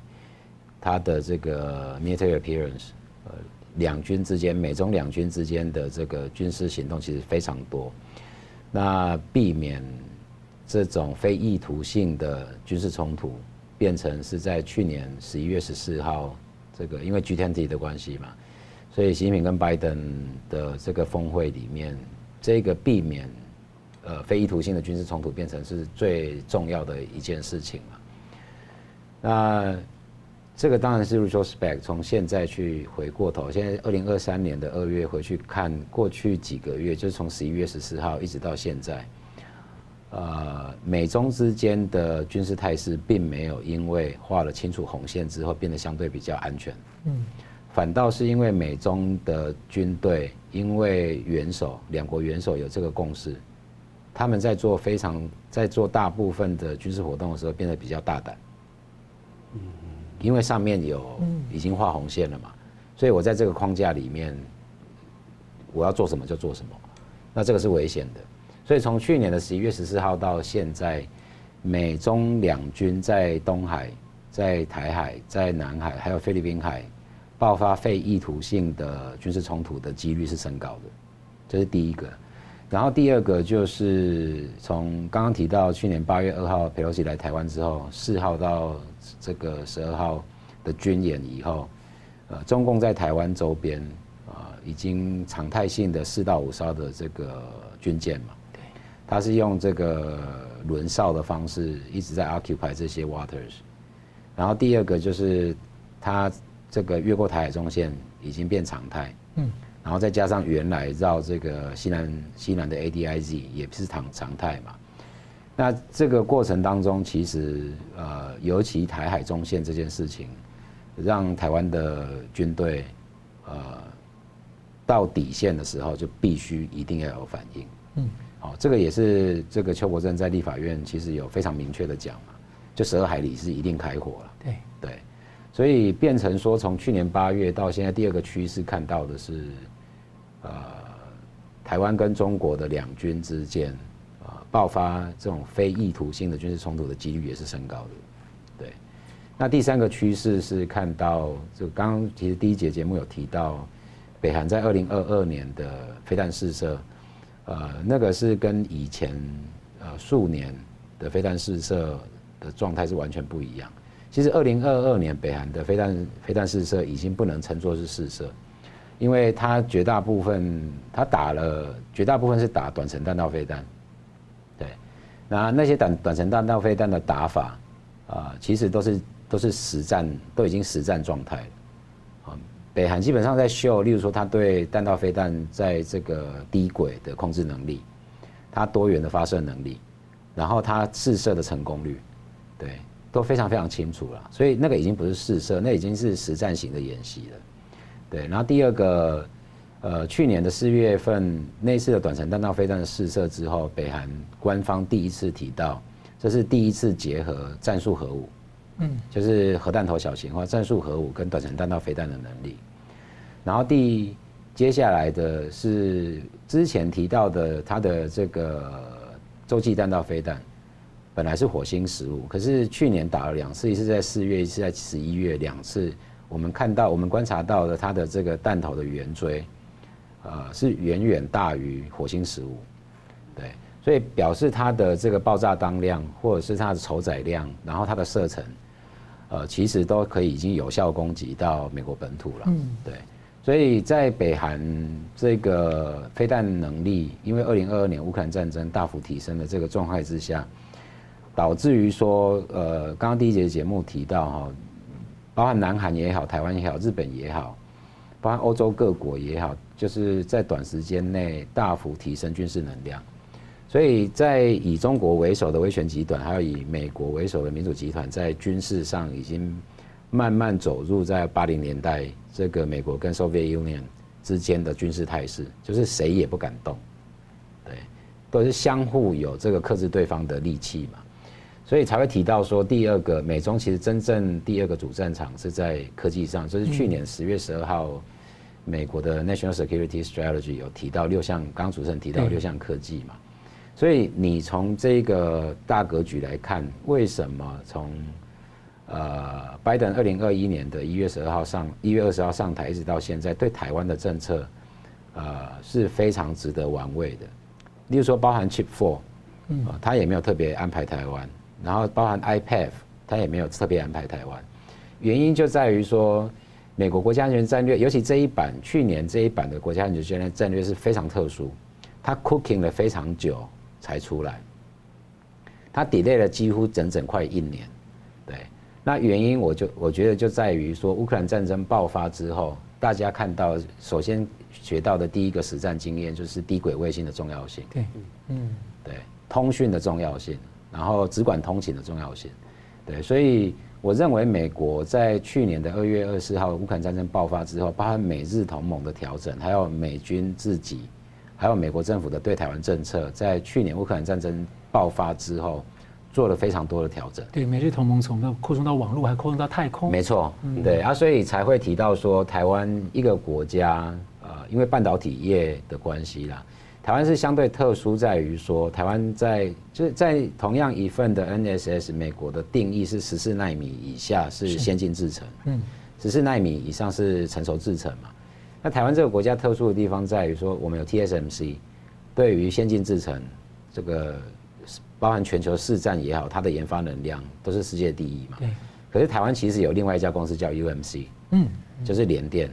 它的这个 military appearance，呃，两军之间，美中两军之间的这个军事行动其实非常多。那避免这种非意图性的军事冲突，变成是在去年十一月十四号，这个因为 G20 的关系嘛，所以习近平跟拜登的这个峰会里面，这个避免。呃，非意图性的军事冲突变成是最重要的一件事情了。那这个当然是 retrospect，从现在去回过头，现在二零二三年的二月回去看过去几个月，就是从十一月十四号一直到现在，呃，美中之间的军事态势并没有因为画了清楚红线之后变得相对比较安全。嗯，反倒是因为美中的军队，因为元首两国元首有这个共识。他们在做非常在做大部分的军事活动的时候变得比较大胆，嗯因为上面有已经画红线了嘛，所以我在这个框架里面，我要做什么就做什么，那这个是危险的。所以从去年的十一月十四号到现在，美中两军在东海、在台海、在南海还有菲律宾海爆发非意图性的军事冲突的几率是升高的，这是第一个。然后第二个就是从刚刚提到去年八月二号佩洛西来台湾之后，四号到这个十二号的军演以后，呃，中共在台湾周边啊，已经常态性的四到五艘的这个军舰嘛，对，他是用这个轮哨的方式一直在 occupy 这些 waters。然后第二个就是它这个越过台海中线已经变常态，嗯，然后再加上原来绕这个西南西南的 ADIZ 也是常常态嘛。那这个过程当中，其实呃，尤其台海中线这件事情，让台湾的军队呃到底线的时候，就必须一定要有反应。嗯，好，这个也是这个邱国正在立法院其实有非常明确的讲嘛，就十二海里是一定开火了。对对，所以变成说，从去年八月到现在，第二个趋势看到的是，呃，台湾跟中国的两军之间。呃爆发这种非意图性的军事冲突的几率也是升高的，对。那第三个趋势是看到，就刚刚其实第一节节目有提到，北韩在二零二二年的飞弹试射，呃，那个是跟以前呃数年的飞弹试射的状态是完全不一样。其实二零二二年北韩的飞弹飞弹试射已经不能称作是试射，因为它绝大部分它打了绝大部分是打短程弹道飞弹。对那那些短短程弹道飞弹的打法，啊，其实都是都是实战，都已经实战状态了。北韩基本上在秀，例如说他对弹道飞弹在这个低轨的控制能力，它多元的发射能力，然后它试射的成功率，对，都非常非常清楚了。所以那个已经不是试射，那已经是实战型的演习了。对，然后第二个。呃，去年的四月份那次的短程弹道飞弹的试射之后，北韩官方第一次提到，这是第一次结合战术核武，嗯，就是核弹头小型化、战术核武跟短程弹道飞弹的能力。然后第接下来的是之前提到的它的这个洲际弹道飞弹，本来是火星十五，可是去年打了两次，一次在四月，一次在十一月，两次我们看到我们观察到的它的这个弹头的圆锥。呃，是远远大于火星十五，对，所以表示它的这个爆炸当量，或者是它的酬载量，然后它的射程，呃，其实都可以已经有效攻击到美国本土了。嗯，对，所以在北韩这个飞弹能力，因为二零二二年乌克兰战争大幅提升的这个状态之下，导致于说，呃，刚刚第一节节目提到哈，包含南韩也好，台湾也好，日本也好。包括欧洲各国也好，就是在短时间内大幅提升军事能量，所以在以中国为首的威权集团，还有以美国为首的民主集团，在军事上已经慢慢走入在八零年代这个美国跟 Soviet Union 之间的军事态势，就是谁也不敢动，对，都是相互有这个克制对方的利器嘛。所以才会提到说，第二个美中其实真正第二个主战场是在科技上，这是去年十月十二号，美国的 National Security Strategy 有提到六项，刚刚主持人提到六项科技嘛。所以你从这个大格局来看，为什么从呃拜登二零二一年的一月十二号上一月二十号上台，一直到现在，对台湾的政策呃是非常值得玩味的。例如说，包含 Chip Four，嗯，他也没有特别安排台湾。然后包含 IPEF，他也没有特别安排台湾，原因就在于说，美国国家安全战略，尤其这一版去年这一版的国家安全战略是非常特殊，它 cooking 了非常久才出来，它 delay 了几乎整整快一年，对，那原因我就我觉得就在于说，乌克兰战争爆发之后，大家看到首先学到的第一个实战经验就是低轨卫星的重要性，对，嗯，对，通讯的重要性。然后只管通勤的重要性，对，所以我认为美国在去年的二月二十四号乌克兰战争爆发之后，包含美日同盟的调整，还有美军自己，还有美国政府的对台湾政策，在去年乌克兰战争爆发之后，做了非常多的调整。对，美日同盟从扩充到网络，还扩充到太空。没错，对啊，所以才会提到说台湾一个国家，呃，因为半导体业的关系啦。台湾是相对特殊，在于说台湾在就是在同样一份的 NSS 美国的定义是十四纳米以下是先进制程，嗯，十四纳米以上是成熟制程嘛。那台湾这个国家特殊的地方在于说，我们有 TSMC，对于先进制程这个包含全球市占也好，它的研发能量都是世界第一嘛。对。可是台湾其实有另外一家公司叫 UMC，嗯，就是联电。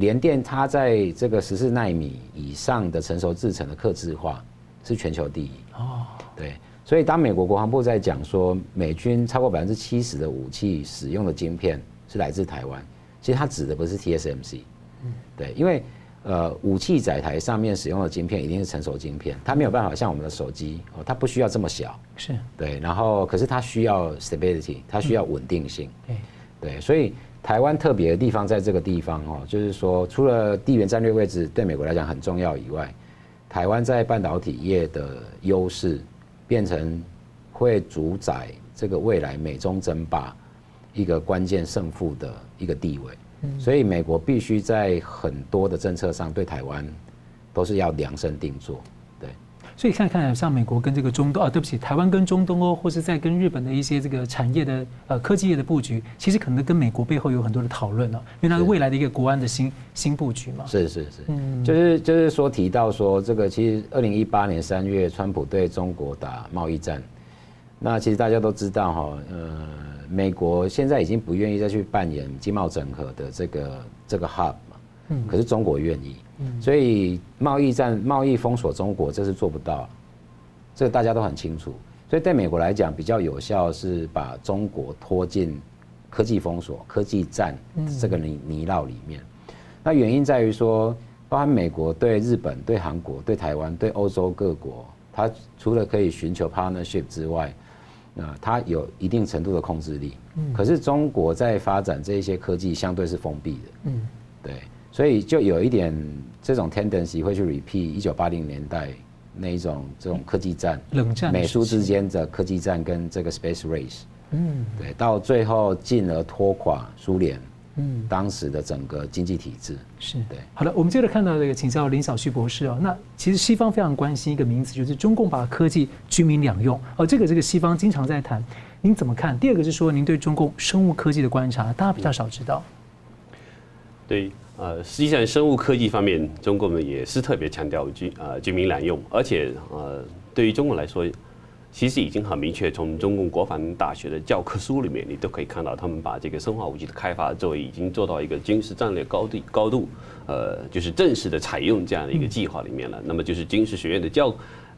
联电它在这个十四纳米以上的成熟制程的刻制化是全球第一。哦，对，所以当美国国防部在讲说美军超过百分之七十的武器使用的晶片是来自台湾，其实它指的不是 TSMC，嗯，对，因为呃武器载台上面使用的晶片一定是成熟晶片，它没有办法像我们的手机哦，它不需要这么小，是。对，然后可是它需要 stability，它需要稳定性，对，所以台湾特别的地方在这个地方哦，就是说除了地缘战略位置对美国来讲很重要以外，台湾在半导体业的优势变成会主宰这个未来美中争霸一个关键胜负的一个地位，所以美国必须在很多的政策上对台湾都是要量身定做。所以看看来，像美国跟这个中东啊，对不起，台湾跟中东哦，或是在跟日本的一些这个产业的呃科技业的布局，其实可能跟美国背后有很多的讨论哦，因为它是未来的一个国安的新新布局嘛。是是是，嗯，就是就是说提到说这个，其实二零一八年三月，川普对中国打贸易战，那其实大家都知道哈，呃，美国现在已经不愿意再去扮演经贸整合的这个这个 hub 嘛，嗯，可是中国愿意。所以贸易战、贸易封锁中国，这是做不到，这个大家都很清楚。所以对美国来讲，比较有效是把中国拖进科技封锁、科技战这个泥泥淖里面。那原因在于说，包含美国对日本、对韩国、对台湾、对欧洲各国，它除了可以寻求 partnership 之外，那它有一定程度的控制力。可是中国在发展这些科技，相对是封闭的。嗯，对。所以就有一点这种 tendency 会去 repeat 一九八零年代那一种这种科技战，冷战，美苏之间的科技战跟这个 space race，嗯，对，到最后进而拖垮苏联，嗯，当时的整个经济体制是对。好的，我们接着看到这个，请教林小旭博士哦。那其实西方非常关心一个名词，就是中共把科技军民两用哦。这个这个西方经常在谈，您怎么看？第二个是说，您对中共生物科技的观察，大家比较少知道。对。呃，实际上生物科技方面，中国们也是特别强调军呃军民两用，而且呃对于中国来说，其实已经很明确，从中共国防大学的教科书里面，你都可以看到，他们把这个生化武器的开发作为已经做到一个军事战略高地高度，呃，就是正式的采用这样的一个计划里面了。那么就是军事学院的教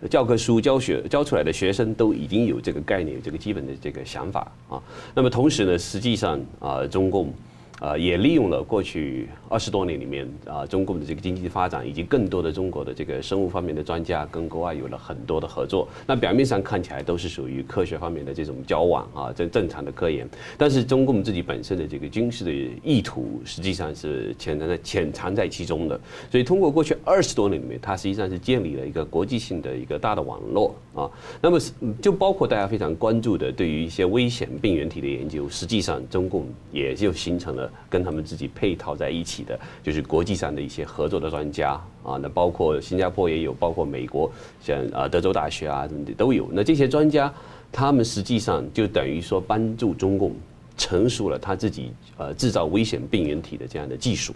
教科书教学教出来的学生都已经有这个概念，这个基本的这个想法啊。那么同时呢，实际上啊，中共。呃，也利用了过去二十多年里面啊，中共的这个经济发展，以及更多的中国的这个生物方面的专家跟国外有了很多的合作。那表面上看起来都是属于科学方面的这种交往啊，正正常的科研。但是中共自己本身的这个军事的意图，实际上是潜藏在潜藏在其中的。所以通过过去二十多年里面，它实际上是建立了一个国际性的一个大的网络啊。那么就包括大家非常关注的对于一些危险病原体的研究，实际上中共也就形成了。跟他们自己配套在一起的，就是国际上的一些合作的专家啊，那包括新加坡也有，包括美国，像啊德州大学啊什么的都有。那这些专家，他们实际上就等于说帮助中共成熟了他自己呃制造危险病原体的这样的技术。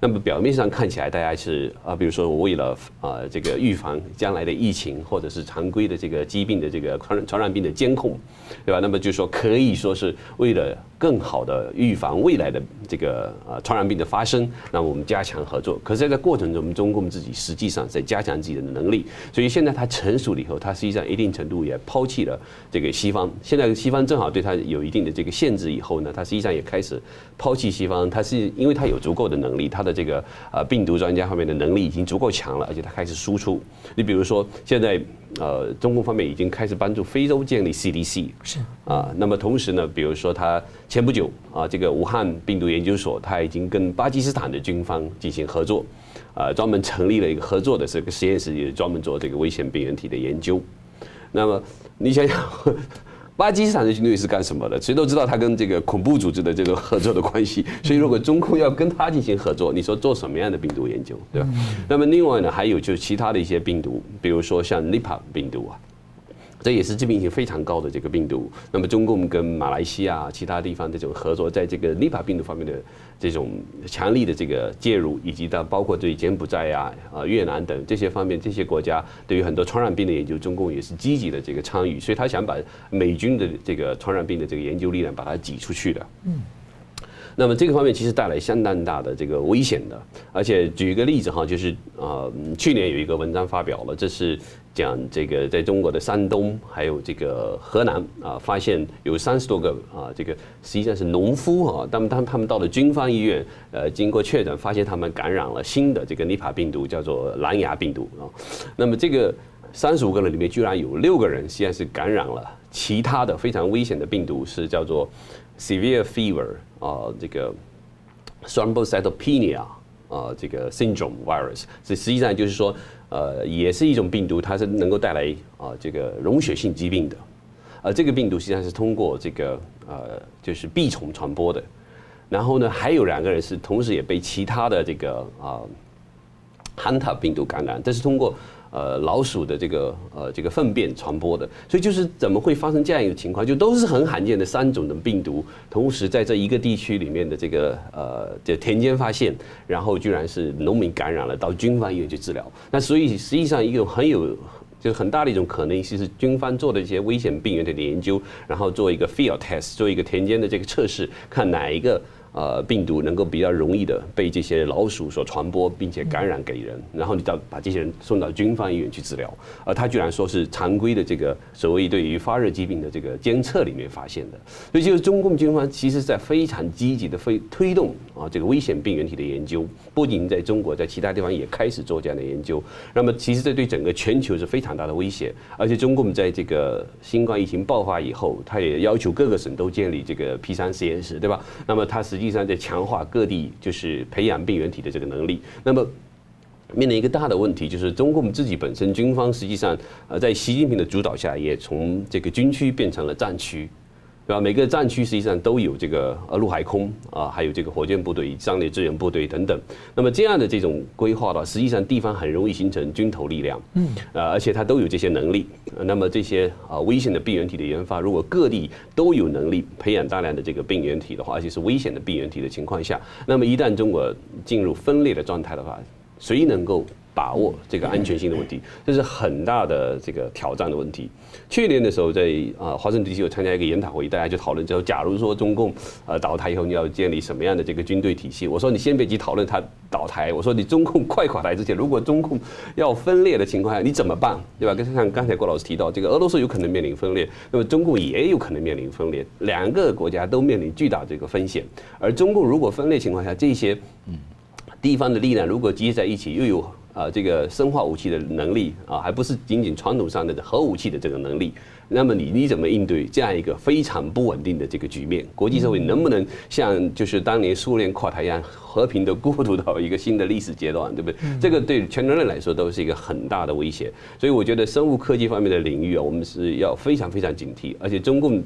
那么表面上看起来，大家是啊，比如说我为了啊这个预防将来的疫情，或者是常规的这个疾病的这个传传染病的监控，对吧？那么就说可以说是为了更好的预防未来的这个呃传染病的发生，那我们加强合作。可是在这过程中，我们中共自己实际上在加强自己的能力，所以现在它成熟了以后，它实际上一定程度也抛弃了这个西方。现在西方正好对它有一定的这个限制以后呢，它实际上也开始抛弃西方。它是因为它有足够的能力，它的这个呃病毒专家方面的能力已经足够强了，而且它开始输出。你比如说，现在呃中共方面已经开始帮助非洲建立 CDC，是啊，那么同时呢，比如说它前不久啊，这个武汉病毒研究所，它已经跟巴基斯坦的军方进行合作，啊，专门成立了一个合作的这个实验室，也专门做这个危险病原体的研究。那么你想想。巴基斯坦的军队是干什么的？谁都知道他跟这个恐怖组织的这种合作的关系。所以，如果中共要跟他进行合作，你说做什么样的病毒研究，对吧？那么，另外呢，还有就是其他的一些病毒，比如说像尼帕病毒啊。这也是致命性非常高的这个病毒。那么，中共跟马来西亚其他地方这种合作，在这个尼帕病毒方面的这种强力的这个介入，以及到包括对柬埔寨呀、啊、越南等这些方面，这些国家对于很多传染病的研究，中共也是积极的这个参与。所以他想把美军的这个传染病的这个研究力量把它挤出去的。嗯。那么这个方面其实带来相当大的这个危险的。而且举一个例子哈，就是呃，去年有一个文章发表了，这是讲这个在中国的山东还有这个河南啊，发现有三十多个啊，这个实际上是农夫啊，当当他们到了军方医院，呃，经过确诊，发现他们感染了新的这个尼帕病毒，叫做蓝牙病毒啊。那么这个。三十五个人里面，居然有六个人现在是感染了其他的非常危险的病毒，是叫做 severe fever 啊，这个 thrombocytopenia 啊，这个 syndrome virus。这实际上就是说，呃，也是一种病毒，它是能够带来啊这个溶血性疾病的。而这个病毒实际上是通过这个呃就是蜱虫传播的。然后呢，还有两个人是同时也被其他的这个啊 Hanta 病毒感染，这是通过。呃，老鼠的这个呃这个粪便传播的，所以就是怎么会发生这样一个情况？就都是很罕见的三种的病毒，同时在这一个地区里面的这个呃的田间发现，然后居然是农民感染了，到军方医院去治疗。那所以实际上一个很有就是很大的一种可能性是军方做的一些危险病原体的研究，然后做一个 field test，做一个田间的这个测试，看哪一个。呃，病毒能够比较容易的被这些老鼠所传播，并且感染给人，然后你到把这些人送到军方医院去治疗，而他居然说是常规的这个所谓对于发热疾病的这个监测里面发现的，所以就是中共军方其实在非常积极的推推动啊这个危险病原体的研究，不仅在中国，在其他地方也开始做这样的研究。那么其实这对整个全球是非常大的威胁，而且中共在这个新冠疫情爆发以后，他也要求各个省都建立这个 P 三实验室，对吧？那么他实际上在强化各地就是培养病原体的这个能力。那么面临一个大的问题，就是中共自己本身军方实际上呃在习近平的主导下，也从这个军区变成了战区。对吧？每个战区实际上都有这个呃陆海空啊，还有这个火箭部队、战略支援部队等等。那么这样的这种规划的话，实际上地方很容易形成军头力量。嗯。呃，而且它都有这些能力。那么这些啊危险的病原体的研发，如果各地都有能力培养大量的这个病原体的话，而且是危险的病原体的情况下，那么一旦中国进入分裂的状态的话，谁能够？把握这个安全性的问题，这是很大的这个挑战的问题。去年的时候，在啊华盛顿地区有参加一个研讨会，大家就讨论，之后假如说中共呃倒台以后，你要建立什么样的这个军队体系？我说你先别急讨论它倒台，我说你中共快垮台之前，如果中共要分裂的情况下，你怎么办？对吧？跟像刚才郭老师提到，这个俄罗斯有可能面临分裂，那么中共也有可能面临分裂，两个国家都面临巨大这个风险。而中共如果分裂情况下，这些嗯地方的力量如果集结在一起，又有啊，这个生化武器的能力啊，还不是仅仅传统上的核武器的这个能力。那么你你怎么应对这样一个非常不稳定的这个局面？国际社会能不能像就是当年苏联垮台一样，和平的过渡到一个新的历史阶段，对不对？这个对全人类来说都是一个很大的威胁。所以我觉得生物科技方面的领域啊，我们是要非常非常警惕，而且中共。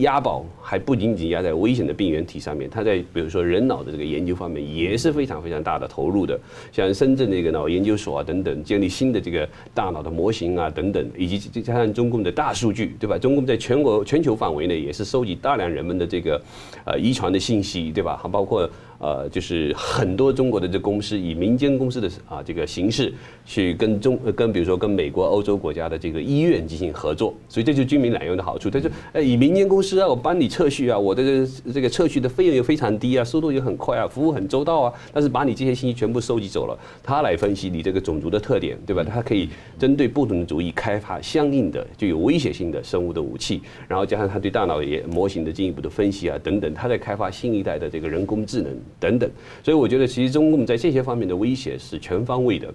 押宝还不仅仅押在危险的病原体上面，它在比如说人脑的这个研究方面也是非常非常大的投入的，像深圳那个脑研究所啊等等，建立新的这个大脑的模型啊等等，以及加上中共的大数据，对吧？中共在全国全球范围内也是收集大量人们的这个呃遗传的信息，对吧？还包括。呃，就是很多中国的这公司以民间公司的啊这个形式去跟中跟比如说跟美国、欧洲国家的这个医院进行合作，所以这就是军民两用的好处。他说，呃，以民间公司啊，我帮你测序啊，我的这个测序的费用又非常低啊，速度也很快啊，服务很周到啊。但是把你这些信息全部收集走了，他来分析你这个种族的特点，对吧？他可以针对不同的族裔开发相应的具有威胁性的生物的武器，然后加上他对大脑也模型的进一步的分析啊等等，他在开发新一代的这个人工智能。等等，所以我觉得其实中共在这些方面的威胁是全方位的，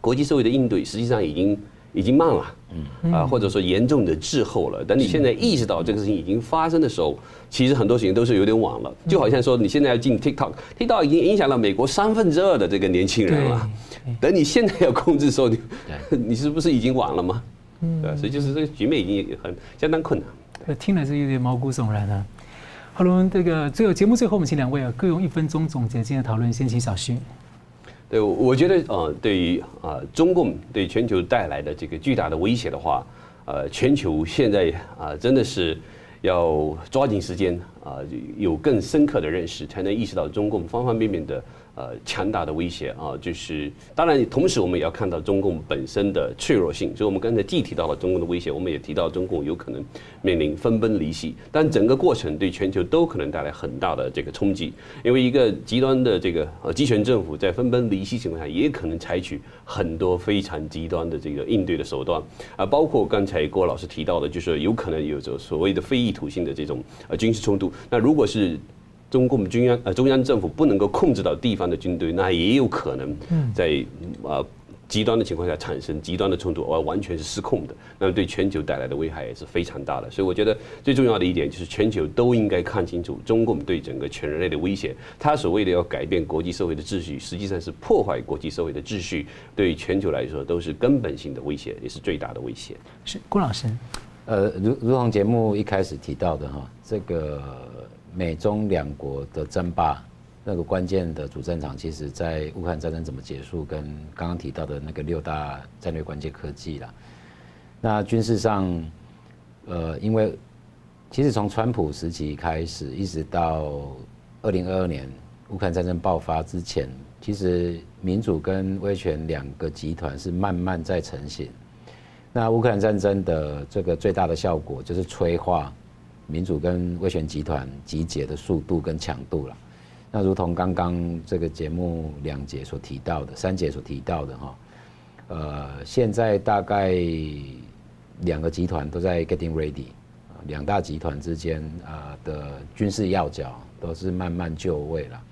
国际社会的应对实际上已经已经慢了，嗯啊，或者说严重的滞后了。等你现在意识到这个事情已经发生的时候，其实很多事情都是有点晚了。就好像说你现在要进 TikTok，TikTok 已经影响了美国三分之二的这个年轻人了。等你现在要控制的时候，你 你是不是已经晚了吗？对，所以就是这个局面已经很相当困难。听来是有点毛骨悚然啊。好了，这个最后节目最后，我们请两位啊各用一分钟总结今天讨论。先请小徐。对，我觉得呃，对于啊中共对全球带来的这个巨大的威胁的话，呃，全球现在啊真的是要抓紧时间啊，有更深刻的认识，才能意识到中共方方面面的呃，强大的威胁啊，就是当然，同时我们也要看到中共本身的脆弱性。所以，我们刚才既提到了中共的威胁，我们也提到中共有可能面临分崩离析。但整个过程对全球都可能带来很大的这个冲击，因为一个极端的这个呃集权政府在分崩离析情况下，也可能采取很多非常极端的这个应对的手段啊，包括刚才郭老师提到的，就是有可能有着所谓的非意图性的这种呃军事冲突。那如果是中共中央呃中央政府不能够控制到地方的军队，那也有可能在呃极端的情况下产生极端的冲突，而完全是失控的，那么对全球带来的危害也是非常大的。所以我觉得最重要的一点就是全球都应该看清楚中共对整个全人类的威胁。他所谓的要改变国际社会的秩序，实际上是破坏国际社会的秩序，对全球来说都是根本性的威胁，也是最大的威胁。是郭老师，呃，如如同节目一开始提到的哈，这个。美中两国的争霸，那个关键的主战场，其实在乌克兰战争怎么结束，跟刚刚提到的那个六大战略关键科技啦。那军事上，呃，因为其实从川普时期开始，一直到二零二二年乌克兰战争爆发之前，其实民主跟威权两个集团是慢慢在成型。那乌克兰战争的这个最大的效果，就是催化。民主跟威权集团集结的速度跟强度了，那如同刚刚这个节目两节所提到的，三节所提到的哈，呃，现在大概两个集团都在 getting ready，两大集团之间啊的军事要角都是慢慢就位了。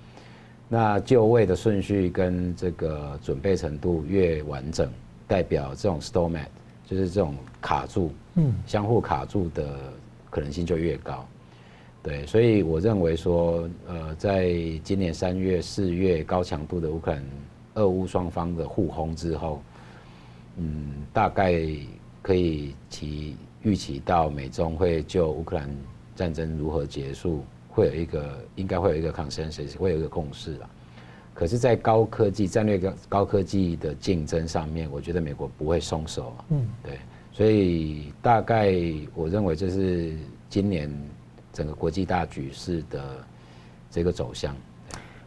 那就位的顺序跟这个准备程度越完整，代表这种 stalemate 就是这种卡住，嗯，相互卡住的。可能性就越高，对，所以我认为说，呃，在今年三月、四月高强度的乌克兰、俄乌双方的互轰之后，嗯，大概可以期预期到美中会就乌克兰战争如何结束，会有一个应该会有一个 consensus，会有一个共识了。可是，在高科技战略高高科技的竞争上面，我觉得美国不会松手。嗯，对。所以大概我认为这是今年整个国际大局势的这个走向。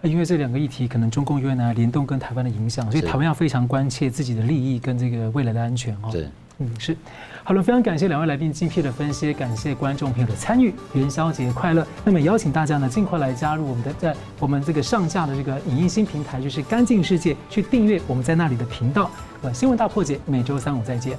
因为这两个议题可能中共因为呢联动跟台湾的影响，所以台湾要非常关切自己的利益跟这个未来的安全哦。是，嗯，是。好了，非常感谢两位来宾精辟的分析，感谢观众朋友的参与，元宵节快乐。那么邀请大家呢尽快来加入我们的在我们这个上架的这个影音新平台，就是干净世界，去订阅我们在那里的频道。呃，新闻大破解每周三五再见。